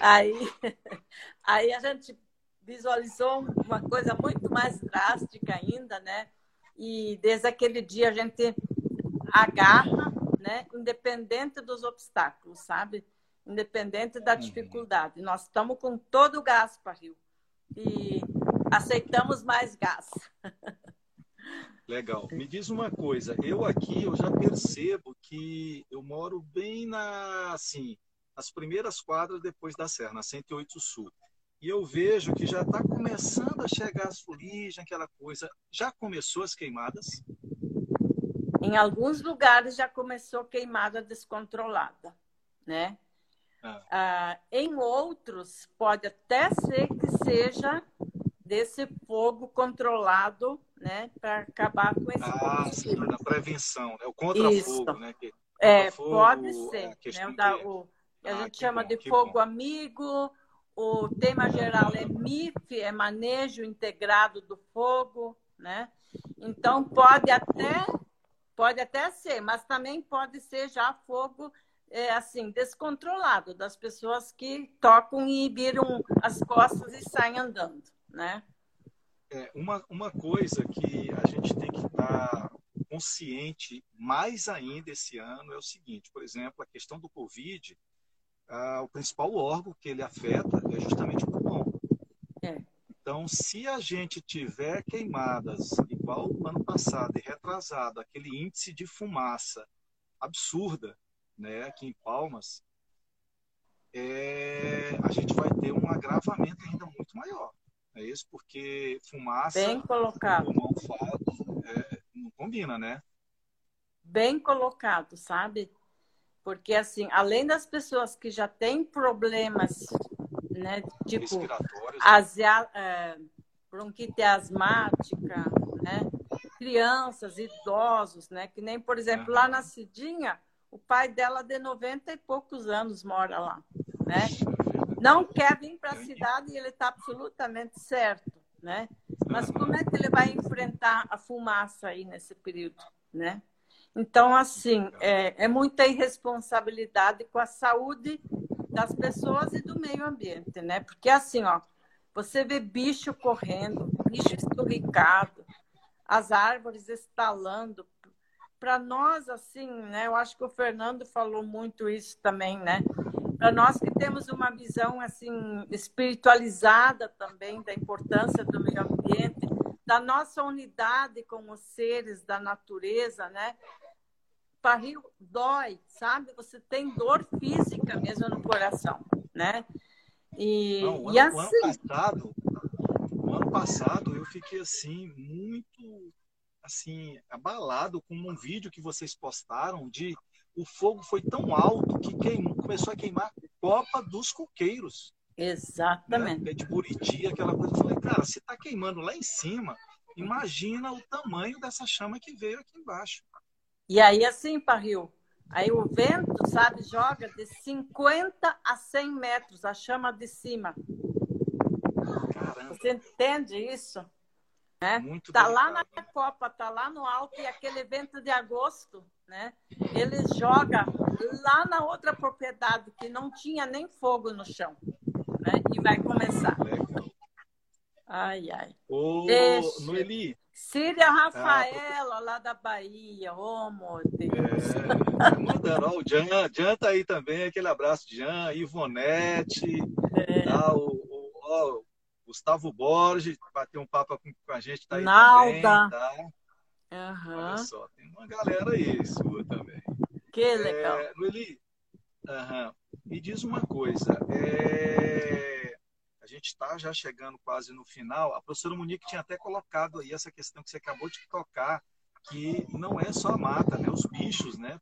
Aí, aí a gente visualizou uma coisa muito mais drástica ainda, né? E desde aquele dia a gente agarra, né? Independente dos obstáculos, sabe? Independente da uhum. dificuldade. Nós estamos com todo o gás para Rio e aceitamos mais gás. Legal. Me diz uma coisa, eu aqui eu já percebo que eu moro bem na assim, as primeiras quadras depois da Serra, na 108 Sul. E eu vejo que já está começando a chegar as fuligens, aquela coisa. Já começou as queimadas? Em alguns lugares já começou queimada descontrolada, né? Ah. Ah, em outros, pode até ser que seja desse fogo controlado né, para acabar com esse ah, sim, na prevenção, né? o contra-fogo, né? Que, é, pode ser. Né? O da, o, a ah, gente chama bom, de fogo bom. amigo, o tema geral é MIF, é manejo integrado do fogo, né? Então pode até pode até ser, mas também pode ser já fogo é, assim descontrolado das pessoas que tocam e viram as costas e saem andando, né? É, uma, uma coisa que a gente tem que estar consciente mais ainda esse ano é o seguinte, por exemplo, a questão do Covid, ah, o principal órgão que ele afeta é justamente o pulmão. É. Então, se a gente tiver queimadas, igual ano passado e retrasado, aquele índice de fumaça absurda, né, aqui em Palmas, é, a gente vai ter um agravamento ainda muito maior. É isso porque fumaça, Bem colocado. pulmão fato, é, não combina, né? Bem colocado, sabe? Porque, assim, além das pessoas que já têm problemas né? Tipo, asia, é, bronquite asmática, né? Crianças, idosos, né? Que nem, por exemplo, lá na Cidinha, o pai dela de 90 e poucos anos mora lá, né? Não quer vir para a cidade e ele está absolutamente certo, né? Mas como é que ele vai enfrentar a fumaça aí nesse período, né? Então, assim, é, é muita irresponsabilidade com a saúde das pessoas e do meio ambiente, né? Porque assim, ó, você vê bicho correndo, bicho esturricado, as árvores estalando. Para nós, assim, né? Eu acho que o Fernando falou muito isso também, né? Para nós que temos uma visão assim espiritualizada também da importância do meio ambiente, da nossa unidade com os seres da natureza, né? Barril dói, sabe? Você tem dor física mesmo no coração, né? E, Não, o, e ano, assim... o ano passado, o ano passado eu fiquei assim muito assim abalado com um vídeo que vocês postaram de o fogo foi tão alto que queimou, começou a queimar a copa dos coqueiros. Exatamente. Né? De Buriti, aquela coisa. Eu falei, cara, se está queimando lá em cima, imagina o tamanho dessa chama que veio aqui embaixo. E aí, assim, Parril, aí o vento, sabe, joga de 50 a 100 metros a chama de cima. Caramba. Você entende isso? Né? Muito tá lá na Copa, tá lá no alto e aquele evento de agosto, né? Ele joga lá na outra propriedade que não tinha nem fogo no chão, né? E vai começar. Ai, ai. Ô, Deixa. Noeli. Síria Rafaela, ah, lá da Bahia. Ô, oh, meu Deus. É, mandando. Ó, o Jan, Jan tá aí também. Aquele abraço, Jan. Ivonete. É. Tá, o, o ó, Gustavo Borges, bateu um papo com, com a gente, tá aí Nalda. também, tá? Uhum. Olha só, tem uma galera aí sua também. Que legal. É, Lueli, uhum, me diz uma coisa. É, a gente está já chegando quase no final. A professora Monique tinha até colocado aí essa questão que você acabou de tocar, que não é só a mata, né? Os bichos, né?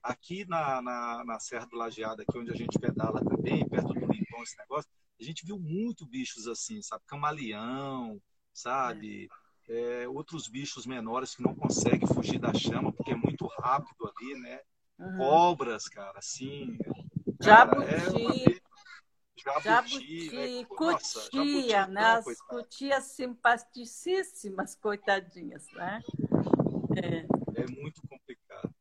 Aqui na, na, na Serra do Lajeado, aqui onde a gente pedala também, perto do Limpão, esse negócio, a gente viu muito bichos assim, sabe? Camaleão, sabe? É. É, outros bichos menores que não conseguem fugir da chama porque é muito rápido ali, né? Uhum. Cobras, cara, assim. Cara, jabuti. É jabuti, jabuti né? Nossa, cutia, jabuti, né? As cutias simpaticíssimas, coitadinhas, né? É, é muito complicado.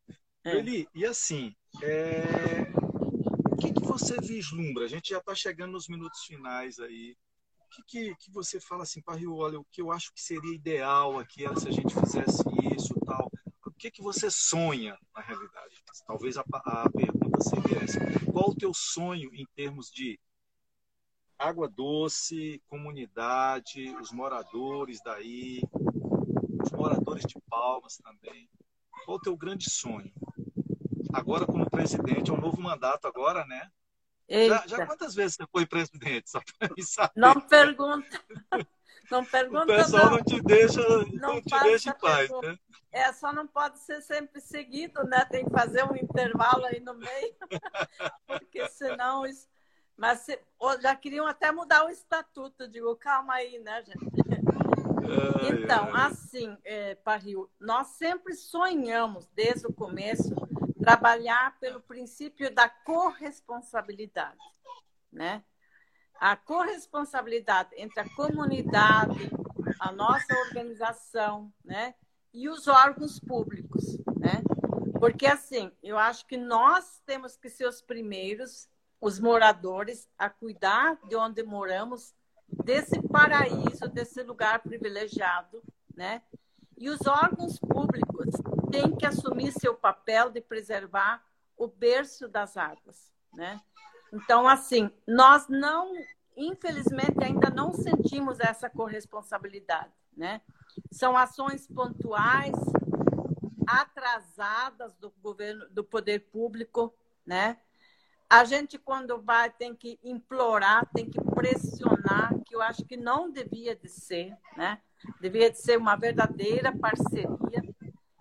É. Eli, e assim, é o que, que você vislumbra? A gente já está chegando nos minutos finais aí. Que, que, que você fala assim, Parrio, olha, o que eu acho que seria ideal aqui era se a gente fizesse isso tal. O que, que você sonha, na realidade? Talvez a, a pergunta seria essa. Qual o teu sonho em termos de água doce, comunidade, os moradores daí, os moradores de Palmas também? Qual o teu grande sonho? agora como presidente, é um novo mandato agora, né? Já, já, quantas vezes você foi presidente? Só saber. Não pergunta. Não pergunta. O pessoal não, não te deixa, não, não te deixa em paz, né? É, só não pode ser sempre seguido, né? Tem que fazer um intervalo aí no meio, porque senão isso. Mas se... já queriam até mudar o estatuto. Digo, calma aí, né, gente? Ai, então, ai. assim, é, Parril, nós sempre sonhamos desde o começo trabalhar pelo princípio da corresponsabilidade, né? A corresponsabilidade entre a comunidade, a nossa organização, né? E os órgãos públicos, né? Porque assim, eu acho que nós temos que ser os primeiros, os moradores, a cuidar de onde moramos, desse paraíso, desse lugar privilegiado, né? E os órgãos públicos têm que assumir seu papel de preservar o berço das águas, né? Então, assim, nós não, infelizmente, ainda não sentimos essa corresponsabilidade, né? São ações pontuais, atrasadas do governo, do poder público, né? A gente, quando vai, tem que implorar, tem que pressionar, que eu acho que não devia de ser, né? Devia de ser uma verdadeira parceria.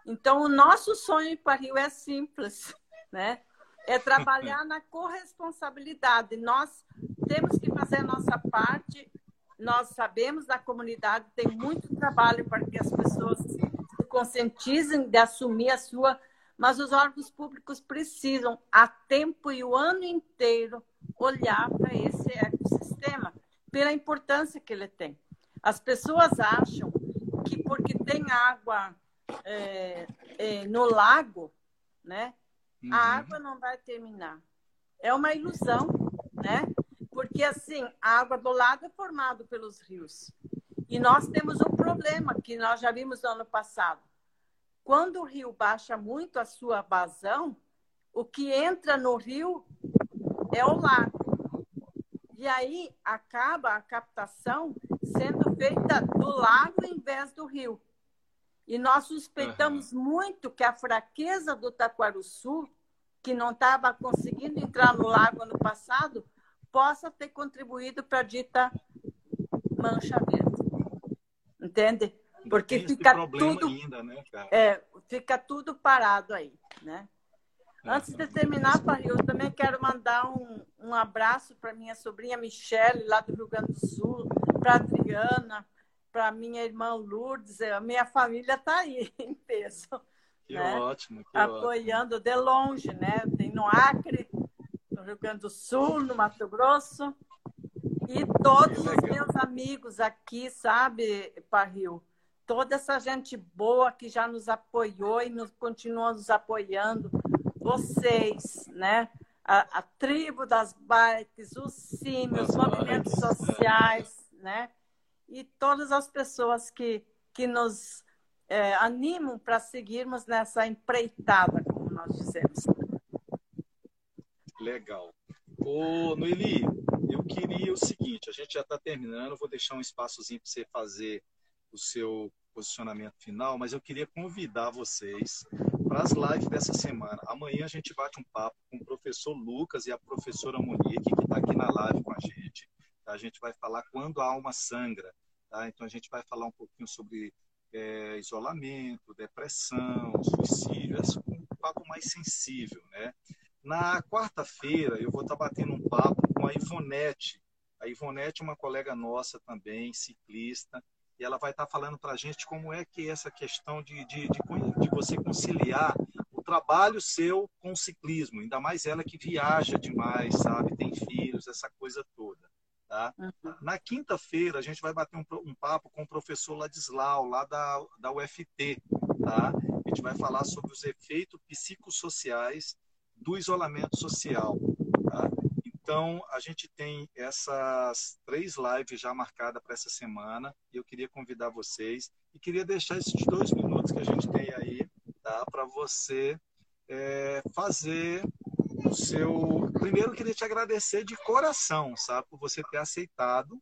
Então, o nosso sonho para Rio é simples, né? É trabalhar na corresponsabilidade. Nós temos que fazer a nossa parte. Nós sabemos da comunidade tem muito trabalho para que as pessoas se conscientizem de assumir a sua, mas os órgãos públicos precisam, a tempo e o ano inteiro, olhar para esse ecossistema pela importância que ele tem. As pessoas acham que porque tem água é, é, no lago, né, uhum. a água não vai terminar. É uma ilusão, né? Porque assim, a água do lago é formada pelos rios. E nós temos um problema que nós já vimos no ano passado. Quando o rio baixa muito a sua vazão, o que entra no rio é o lago. E aí acaba a captação sendo feita do lago em vez do rio. E nós suspeitamos uhum. muito que a fraqueza do Taquaruçu, que não estava conseguindo entrar no lago ano passado, possa ter contribuído para a dita mancha verde. Entende? Porque fica tudo, ainda, né, é, fica tudo parado aí, né? Antes de terminar, Paris, eu também quero mandar um, um abraço para minha sobrinha Michele, lá do Rio Grande do Sul, para Adriana, para minha irmã Lourdes. A minha família está aí em peso. Que né? ótimo. Que Apoiando ótimo. de longe, né? Tem no Acre, no Rio Grande do Sul, no Mato Grosso. E todos os meus amigos aqui, sabe, Parril? Toda essa gente boa que já nos apoiou e nos continua nos apoiando vocês, né? A, a tribo das bikes, os CIMI, os movimentos bikes, sociais, né? E todas as pessoas que, que nos é, animam para seguirmos nessa empreitada, como nós dizemos. Legal. Ô, Noeli, eu queria o seguinte, a gente já está terminando, vou deixar um espaçozinho para você fazer o seu posicionamento final, mas eu queria convidar vocês para as lives dessa semana. Amanhã a gente bate um papo com o professor Lucas e a professora Monique, que está aqui na live com a gente. Tá? A gente vai falar quando a alma sangra. Tá? Então a gente vai falar um pouquinho sobre é, isolamento, depressão, suicídio, um papo mais sensível. Né? Na quarta-feira eu vou estar tá batendo um papo com a Ivonete. A Ivonete é uma colega nossa também, ciclista, e ela vai estar falando para a gente como é que é essa questão de, de, de, de, você conciliar o trabalho seu com o ciclismo, ainda mais ela que viaja demais, sabe, tem filhos, essa coisa. Tá? Uhum. Na quinta-feira, a gente vai bater um, um, papo com o professor Ladislau, lá da, da UFT. Tá? A gente vai falar sobre os efeitos psicossociais do isolamento social. Tá? Então, a gente tem essas três lives já marcadas para essa semana e eu queria convidar vocês e queria deixar esses dois minutos que a gente tem aí tá, para você é, fazer o seu. Primeiro, queria te agradecer de coração, sabe, por você ter aceitado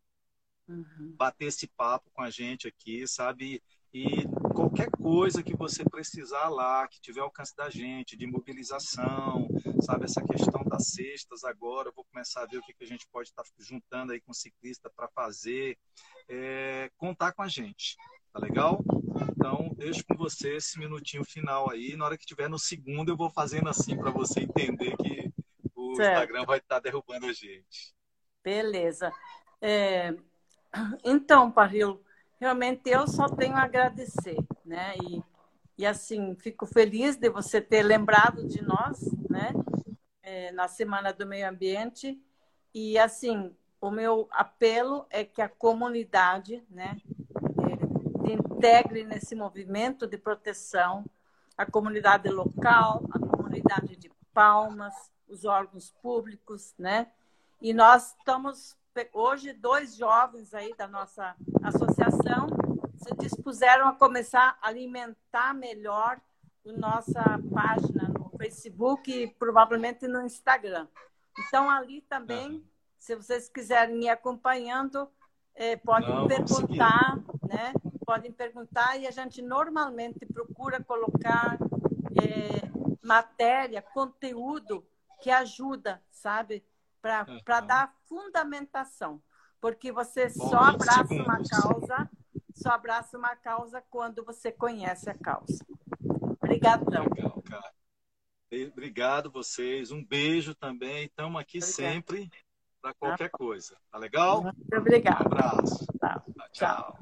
uhum. bater esse papo com a gente aqui, sabe? E qualquer coisa que você precisar lá, que tiver alcance da gente, de mobilização, sabe, essa questão das cestas agora, eu vou começar a ver o que, que a gente pode estar juntando aí com o ciclista para fazer, é, contar com a gente, tá legal? Então, deixo com você esse minutinho final aí, na hora que tiver no segundo eu vou fazendo assim para você entender que o certo. Instagram vai estar derrubando a gente. Beleza. É... Então, Parrilo, realmente eu só tenho a agradecer, né? E, e assim, fico feliz de você ter lembrado de nós, né? É, na Semana do Meio Ambiente. E assim, o meu apelo é que a comunidade, né? Integre nesse movimento de proteção, a comunidade local, a comunidade de Palmas, os órgãos públicos, né? E nós estamos hoje dois jovens aí da nossa associação se dispuseram a começar a alimentar melhor a nossa página no Facebook e provavelmente no Instagram. Então ali também, se vocês quiserem ir acompanhando, é, podem Não, perguntar, né? Podem perguntar e a gente normalmente procura colocar é, matéria, conteúdo que ajuda, sabe? para uhum. dar fundamentação. Porque você Bom, só abraça uma causa, só abraça uma causa quando você conhece a causa. Obrigadão. Legal, cara. Obrigado vocês. Um beijo também. Estamos aqui Obrigada. sempre para qualquer coisa. Tá legal? Muito obrigada. Um abraço. Tchau. tchau.